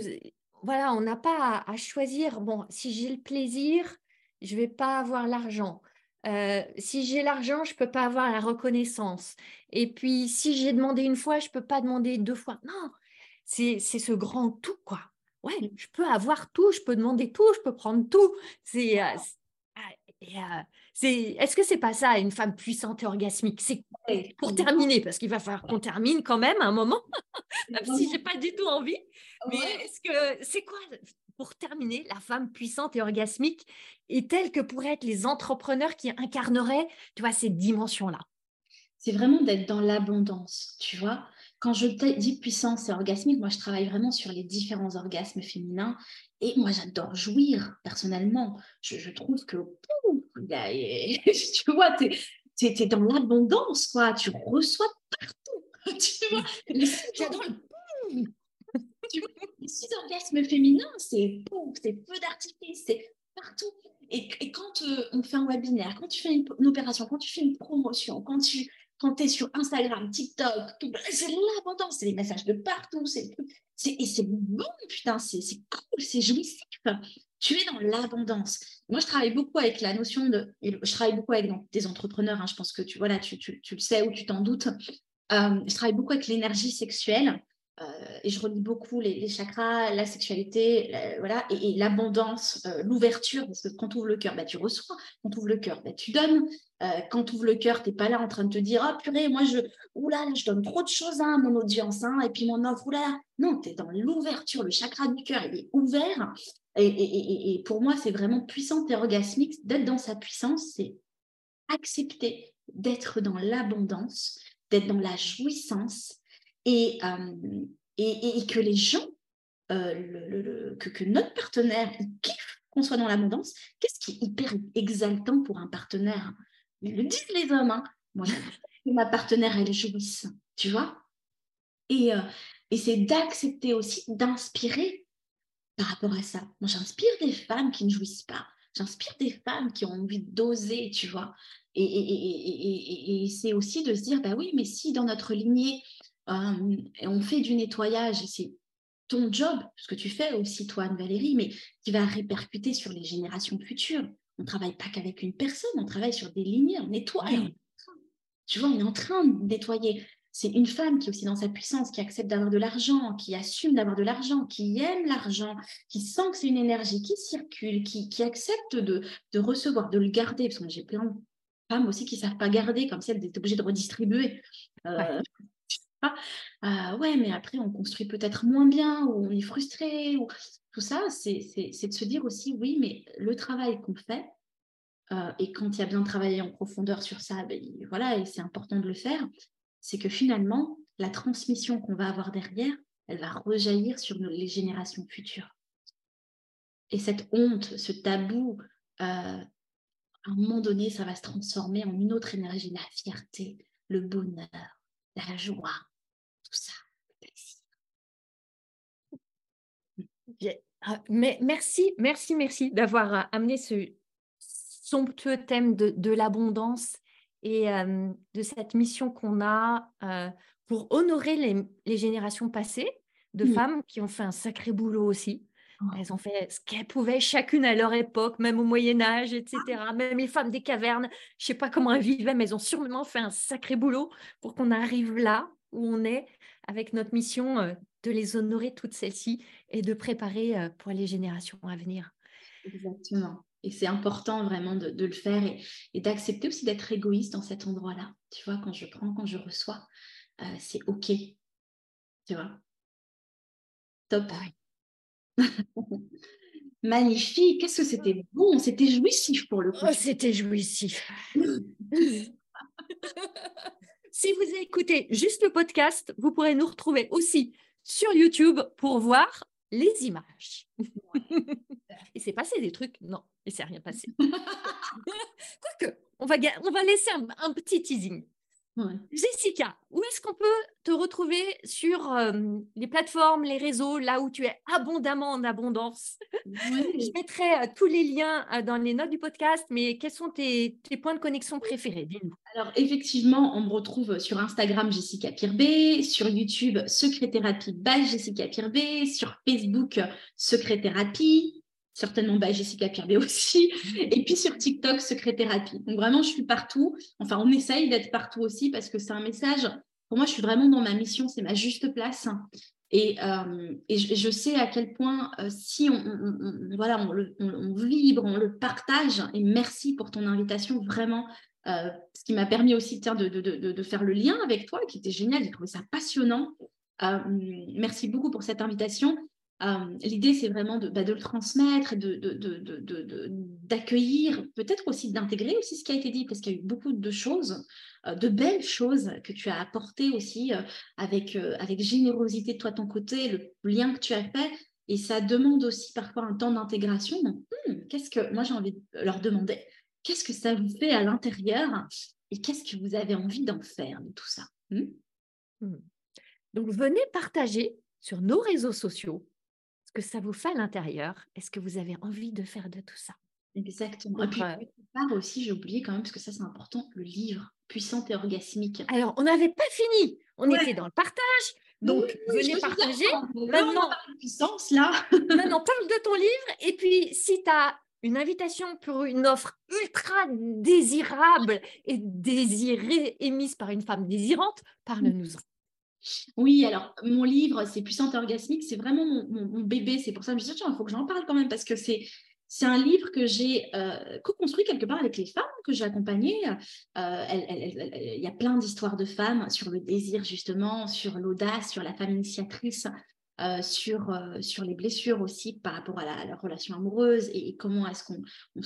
voilà, on n'a pas à, choisir, bon, si j'ai le plaisir, je ne vais pas avoir l'argent. Euh, si j'ai l'argent, je ne peux pas avoir la reconnaissance. Et puis, si j'ai demandé une fois, je ne peux pas demander deux fois. Non, c'est ce grand tout, quoi. Ouais, je peux avoir tout, je peux demander tout, je peux prendre tout. C'est, euh, est-ce que c'est pas ça, une femme puissante et orgasmique? C'est pour terminer, parce qu'il va falloir qu'on termine quand même à un moment, même si j'ai pas du tout envie. Mais est-ce que c'est quoi pour terminer, la femme puissante et orgasmique est telle que pourraient être les entrepreneurs qui incarneraient, tu vois, ces dimensions-là? C'est vraiment d'être dans l'abondance, tu vois? Quand je dis puissance et orgasmique, moi, je travaille vraiment sur les différents orgasmes féminins. Et moi, j'adore jouir, personnellement. Je, trouve que, tu vois, tu es, dans l'abondance, quoi. Tu reçois partout. tu vois, le les six orgasmes féminins, c'est c'est peu d'artifice, c'est partout. Et, quand euh, on fait un webinaire, quand tu fais une, opération, quand tu fais une promotion, quand tu quand es sur Instagram, TikTok, c'est l'abondance, c'est les messages de partout, c'est et c'est bon, putain, c'est cool, c'est jouissif. Tu es dans l'abondance. Moi, je travaille beaucoup avec la notion de. Je travaille beaucoup avec des entrepreneurs, hein, je pense que tu, voilà, tu, tu, tu le sais ou tu t'en doutes. Euh, je travaille beaucoup avec l'énergie sexuelle. Euh, et je relis beaucoup les, chakras, la sexualité, voilà, et, l'abondance, euh, l'ouverture, parce que quand tu ouvres le cœur, bah, tu reçois, quand tu ouvres le cœur, bah, tu donnes, quand tu ouvres le cœur, tu n'es pas là en train de te dire, ah purée, moi je, oula, je donne trop de choses hein, à mon audience, hein, et puis mon offre, oula, non, tu es dans l'ouverture, le chakra du cœur, il est ouvert, et, et pour moi, c'est vraiment puissant et orgasmique, d'être dans sa puissance, c'est accepter d'être dans l'abondance, d'être dans la jouissance, euh, et, et, que les gens, euh, que, notre partenaire kiffe qu'on soit dans l'abondance, qu'est-ce qui est hyper exaltant pour un partenaire? Ils le disent les hommes, hein. moi ma partenaire, elle jouisse, tu vois? Et, euh, et c'est d'accepter aussi, d'inspirer par rapport à ça. Moi, j'inspire des femmes qui ne jouissent pas. J'inspire des femmes qui ont envie d'oser, tu vois. Et, c'est aussi de se dire, bah oui, mais si dans notre lignée, euh, on fait du nettoyage, c'est ton job, ce que tu fais aussi, toi, Anne-Valérie, mais qui va répercuter sur les générations futures. On ne travaille pas qu'avec une personne, on travaille sur des lignées, on nettoie. Tu vois, on est en train de nettoyer. C'est une femme qui est aussi dans sa puissance, qui accepte d'avoir de l'argent, qui assume d'avoir de l'argent, qui aime l'argent, qui sent que c'est une énergie qui circule, qui, accepte de, recevoir, de le garder. Parce que j'ai plein de femmes aussi qui ne savent pas garder, comme si elles étaient obligées de redistribuer. Euh, ah ouais, mais après, on construit peut-être moins bien, ou on est frustré, ou tout ça, c'est de se dire aussi, oui, mais le travail qu'on fait, euh, et quand il y a bien travaillé en profondeur sur ça, ben, voilà, et c'est important de le faire, c'est que finalement, la transmission qu'on va avoir derrière, elle va rejaillir sur les générations futures. Et cette honte, ce tabou, euh, à un moment donné, ça va se transformer en une autre énergie, la fierté, le bonheur, la joie, tout ça. Ah, merci, merci, merci d'avoir euh, amené ce somptueux thème de, l'abondance et euh, de cette mission qu'on a euh, pour honorer les, générations passées de mmh. femmes qui ont fait un sacré boulot aussi. Oh. Elles ont fait ce qu'elles pouvaient chacune à leur époque, même au Moyen Âge, etc. Même les femmes des cavernes, je ne sais pas comment elles vivaient, mais elles ont sûrement fait un sacré boulot pour qu'on arrive là où on est avec notre mission euh, de les honorer toutes celles-ci et de préparer pour les générations à venir. Exactement. Et c'est important vraiment de, le faire et, d'accepter aussi d'être égoïste dans cet endroit-là. Tu vois, quand je prends, quand je reçois, euh, c'est OK. Tu vois? Top. Magnifique. Qu'est-ce que c'était bon? C'était jouissif pour le coup. Oh, c'était jouissif. si vous écoutez juste le podcast, vous pourrez nous retrouver aussi sur YouTube pour voir les images. Et c'est passé des trucs? Non, il s'est rien passé. Quoique, on va, on va laisser un petit teasing. Jessica, où est-ce qu'on peut te retrouver sur les plateformes, les réseaux, là où tu es abondamment en abondance? Je mettrai tous les liens dans les notes du podcast, mais quels sont tes, points de connexion préférés? Dis-nous. Alors, effectivement, on me retrouve sur Instagram Jessica Pirbé, sur YouTube Secréthérapie by Jessica Pirbé, sur Facebook Secréthérapie, certainement bah, Jessica Pirbé aussi, et puis sur TikTok, Secréthérapie. Donc vraiment, je suis partout. Enfin, on essaye d'être partout aussi parce que c'est un message. Pour moi, je suis vraiment dans ma mission, c'est ma juste place. Et, euh, et je, sais à quel point, euh, si on, voilà, on, le, on, vibre, on le partage, et merci pour ton invitation, vraiment, euh, ce qui m'a permis aussi tiens, de, de, de, de, faire le lien avec toi, qui était génial, j'ai trouvé ça passionnant. merci beaucoup pour cette invitation. L'idée, c'est vraiment de, bah, le transmettre et d'accueillir, peut-être aussi d'intégrer aussi ce qui a été dit, parce qu'il y a eu beaucoup de choses, de belles choses que tu as apportées aussi avec, avec générosité de toi, ton côté, le lien que tu as fait. Et ça demande aussi parfois un temps d'intégration. Hmm, qu'est-ce que moi j'ai envie de leur demander Qu'est-ce que ça vous fait à l'intérieur et qu'est-ce que vous avez envie d'en faire de tout ça hmm? Hmm. Donc venez partager sur nos réseaux sociaux que ça vous fait à l'intérieur? Est-ce que vous avez envie de faire de tout ça? Exactement. Et puis, euh part aussi, j'ai oublié quand même, parce que ça c'est important, le livre Puissante et orgasmique. Alors, on n'avait pas fini. On était dans le partage. Donc, venez partager. Maintenant, puissance là. maintenant, parle de ton livre. Et puis, si tu as une invitation pour une offre ultra désirable et désirée, émise par une femme désirante, parle-nous-en. Oui, alors mon livre, c'est Puissante orgasmique, c'est vraiment mon, bébé. C'est pour ça que je me suis il faut que j'en parle quand même parce que c'est. Un livre que j'ai euh, co-construit quelque part avec les femmes que j'ai accompagnées. Euh, il y a plein d'histoires de femmes sur le désir, justement, sur l'audace, sur la femme initiatrice, euh, sur, sur les blessures aussi par rapport à la, relation amoureuse et, comment est-ce qu'on on,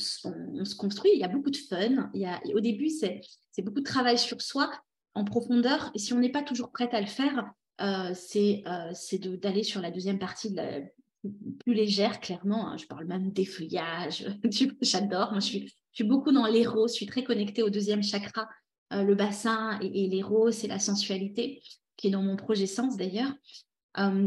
se construit. Il y a beaucoup de fun. Il y a, au début, c'est beaucoup de travail sur soi, en profondeur. Et si on n'est pas toujours prête à le faire, euh, c'est euh, d'aller sur la deuxième partie plus légère, clairement. Hein. Je parle même des feuillages. J'adore. Moi, je suis, je suis beaucoup dans l'héros. Je suis très connectée au deuxième chakra, euh, le bassin et, et l'héros, c'est la sensualité, qui est dans mon projet Sens d'ailleurs.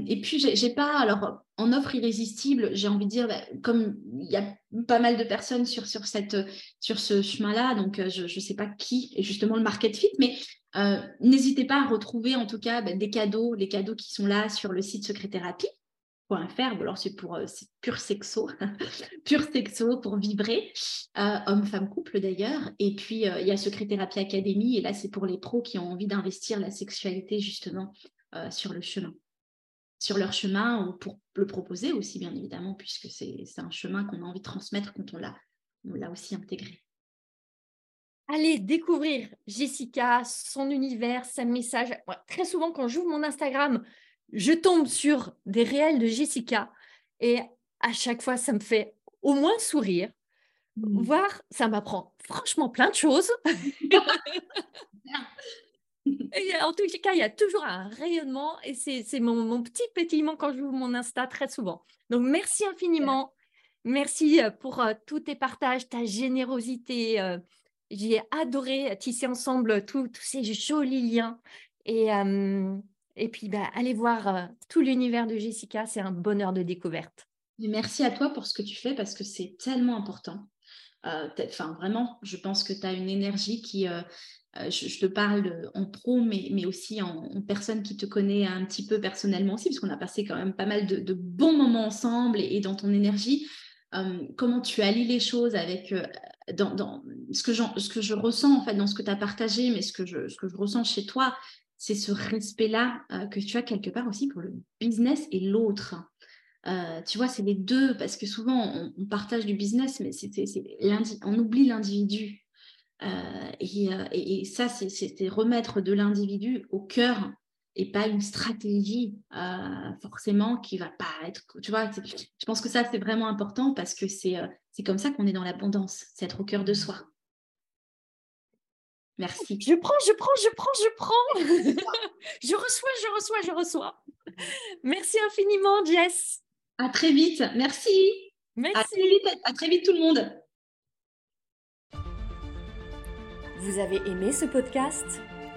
et puis, j'ai pas, alors, en offre irrésistible, j'ai envie de dire, bah, comme il y a pas mal de personnes sur, sur, cette, sur ce chemin-là, donc je ne sais pas qui est justement le market fit, mais euh, n'hésitez pas à retrouver en tout cas ben, des cadeaux, les cadeaux qui sont là sur le site secréthérapie.fr. Alors c'est pour euh, pur sexo, pur sexo pour vibrer, euh, homme, femme, couple d'ailleurs. Et puis il y a Secréthérapie Academy et là c'est pour les pros qui ont envie d'investir la sexualité justement sur le chemin, sur leur chemin ou pour le proposer aussi bien évidemment puisque c'est un chemin qu'on a envie de transmettre quand on l'a aussi intégré. Allez découvrir Jessica, son univers, sa message. très souvent, quand j'ouvre mon Instagram, je tombe sur des réels de Jessica et à chaque fois, ça me fait au moins sourire. Mmh. Voir, ça m'apprend franchement plein de choses. et en tout cas, il y a toujours un rayonnement et c'est mon, petit pétillement quand j'ouvre mon Insta très souvent. Donc, merci infiniment. Merci euh, pour euh, tous tes partages, ta générosité. Euh, j'ai adoré tisser ensemble tous ces jolis liens. Et, et puis, bah, allez voir tout l'univers de Jessica, c'est un bonheur de découverte. merci à toi pour ce que tu fais parce que c'est tellement important. Enfin, vraiment, je pense que tu as une énergie qui, je, te parle en pro, mais, mais aussi en, personne qui te connaît un petit peu personnellement aussi, parce qu'on a passé quand même pas mal de, bons moments ensemble et, dans ton énergie. comment tu allies les choses avec dans, ce, que je ressens en fait dans ce que tu as partagé, mais ce que je, ressens chez toi, c'est ce respect-là euh, que tu as quelque part aussi pour le business et l'autre. Euh, tu vois, c'est les deux, parce que souvent on, partage du business, mais c'est, on oublie l'individu. Euh, et, et, ça, c'est, remettre de l'individu au cœur et pas une stratégie forcément qui va pas être. Tu vois, je pense que ça, c'est vraiment important parce que c'est c'est comme ça qu'on est dans l'abondance, c'est être au cœur de soi. Merci. Je prends, je prends, je prends, je prends. je reçois, je reçois, je reçois. Merci infiniment, Jess. À très vite. Merci. Merci. À très vite, à très vite tout le monde. Vous avez aimé ce podcast?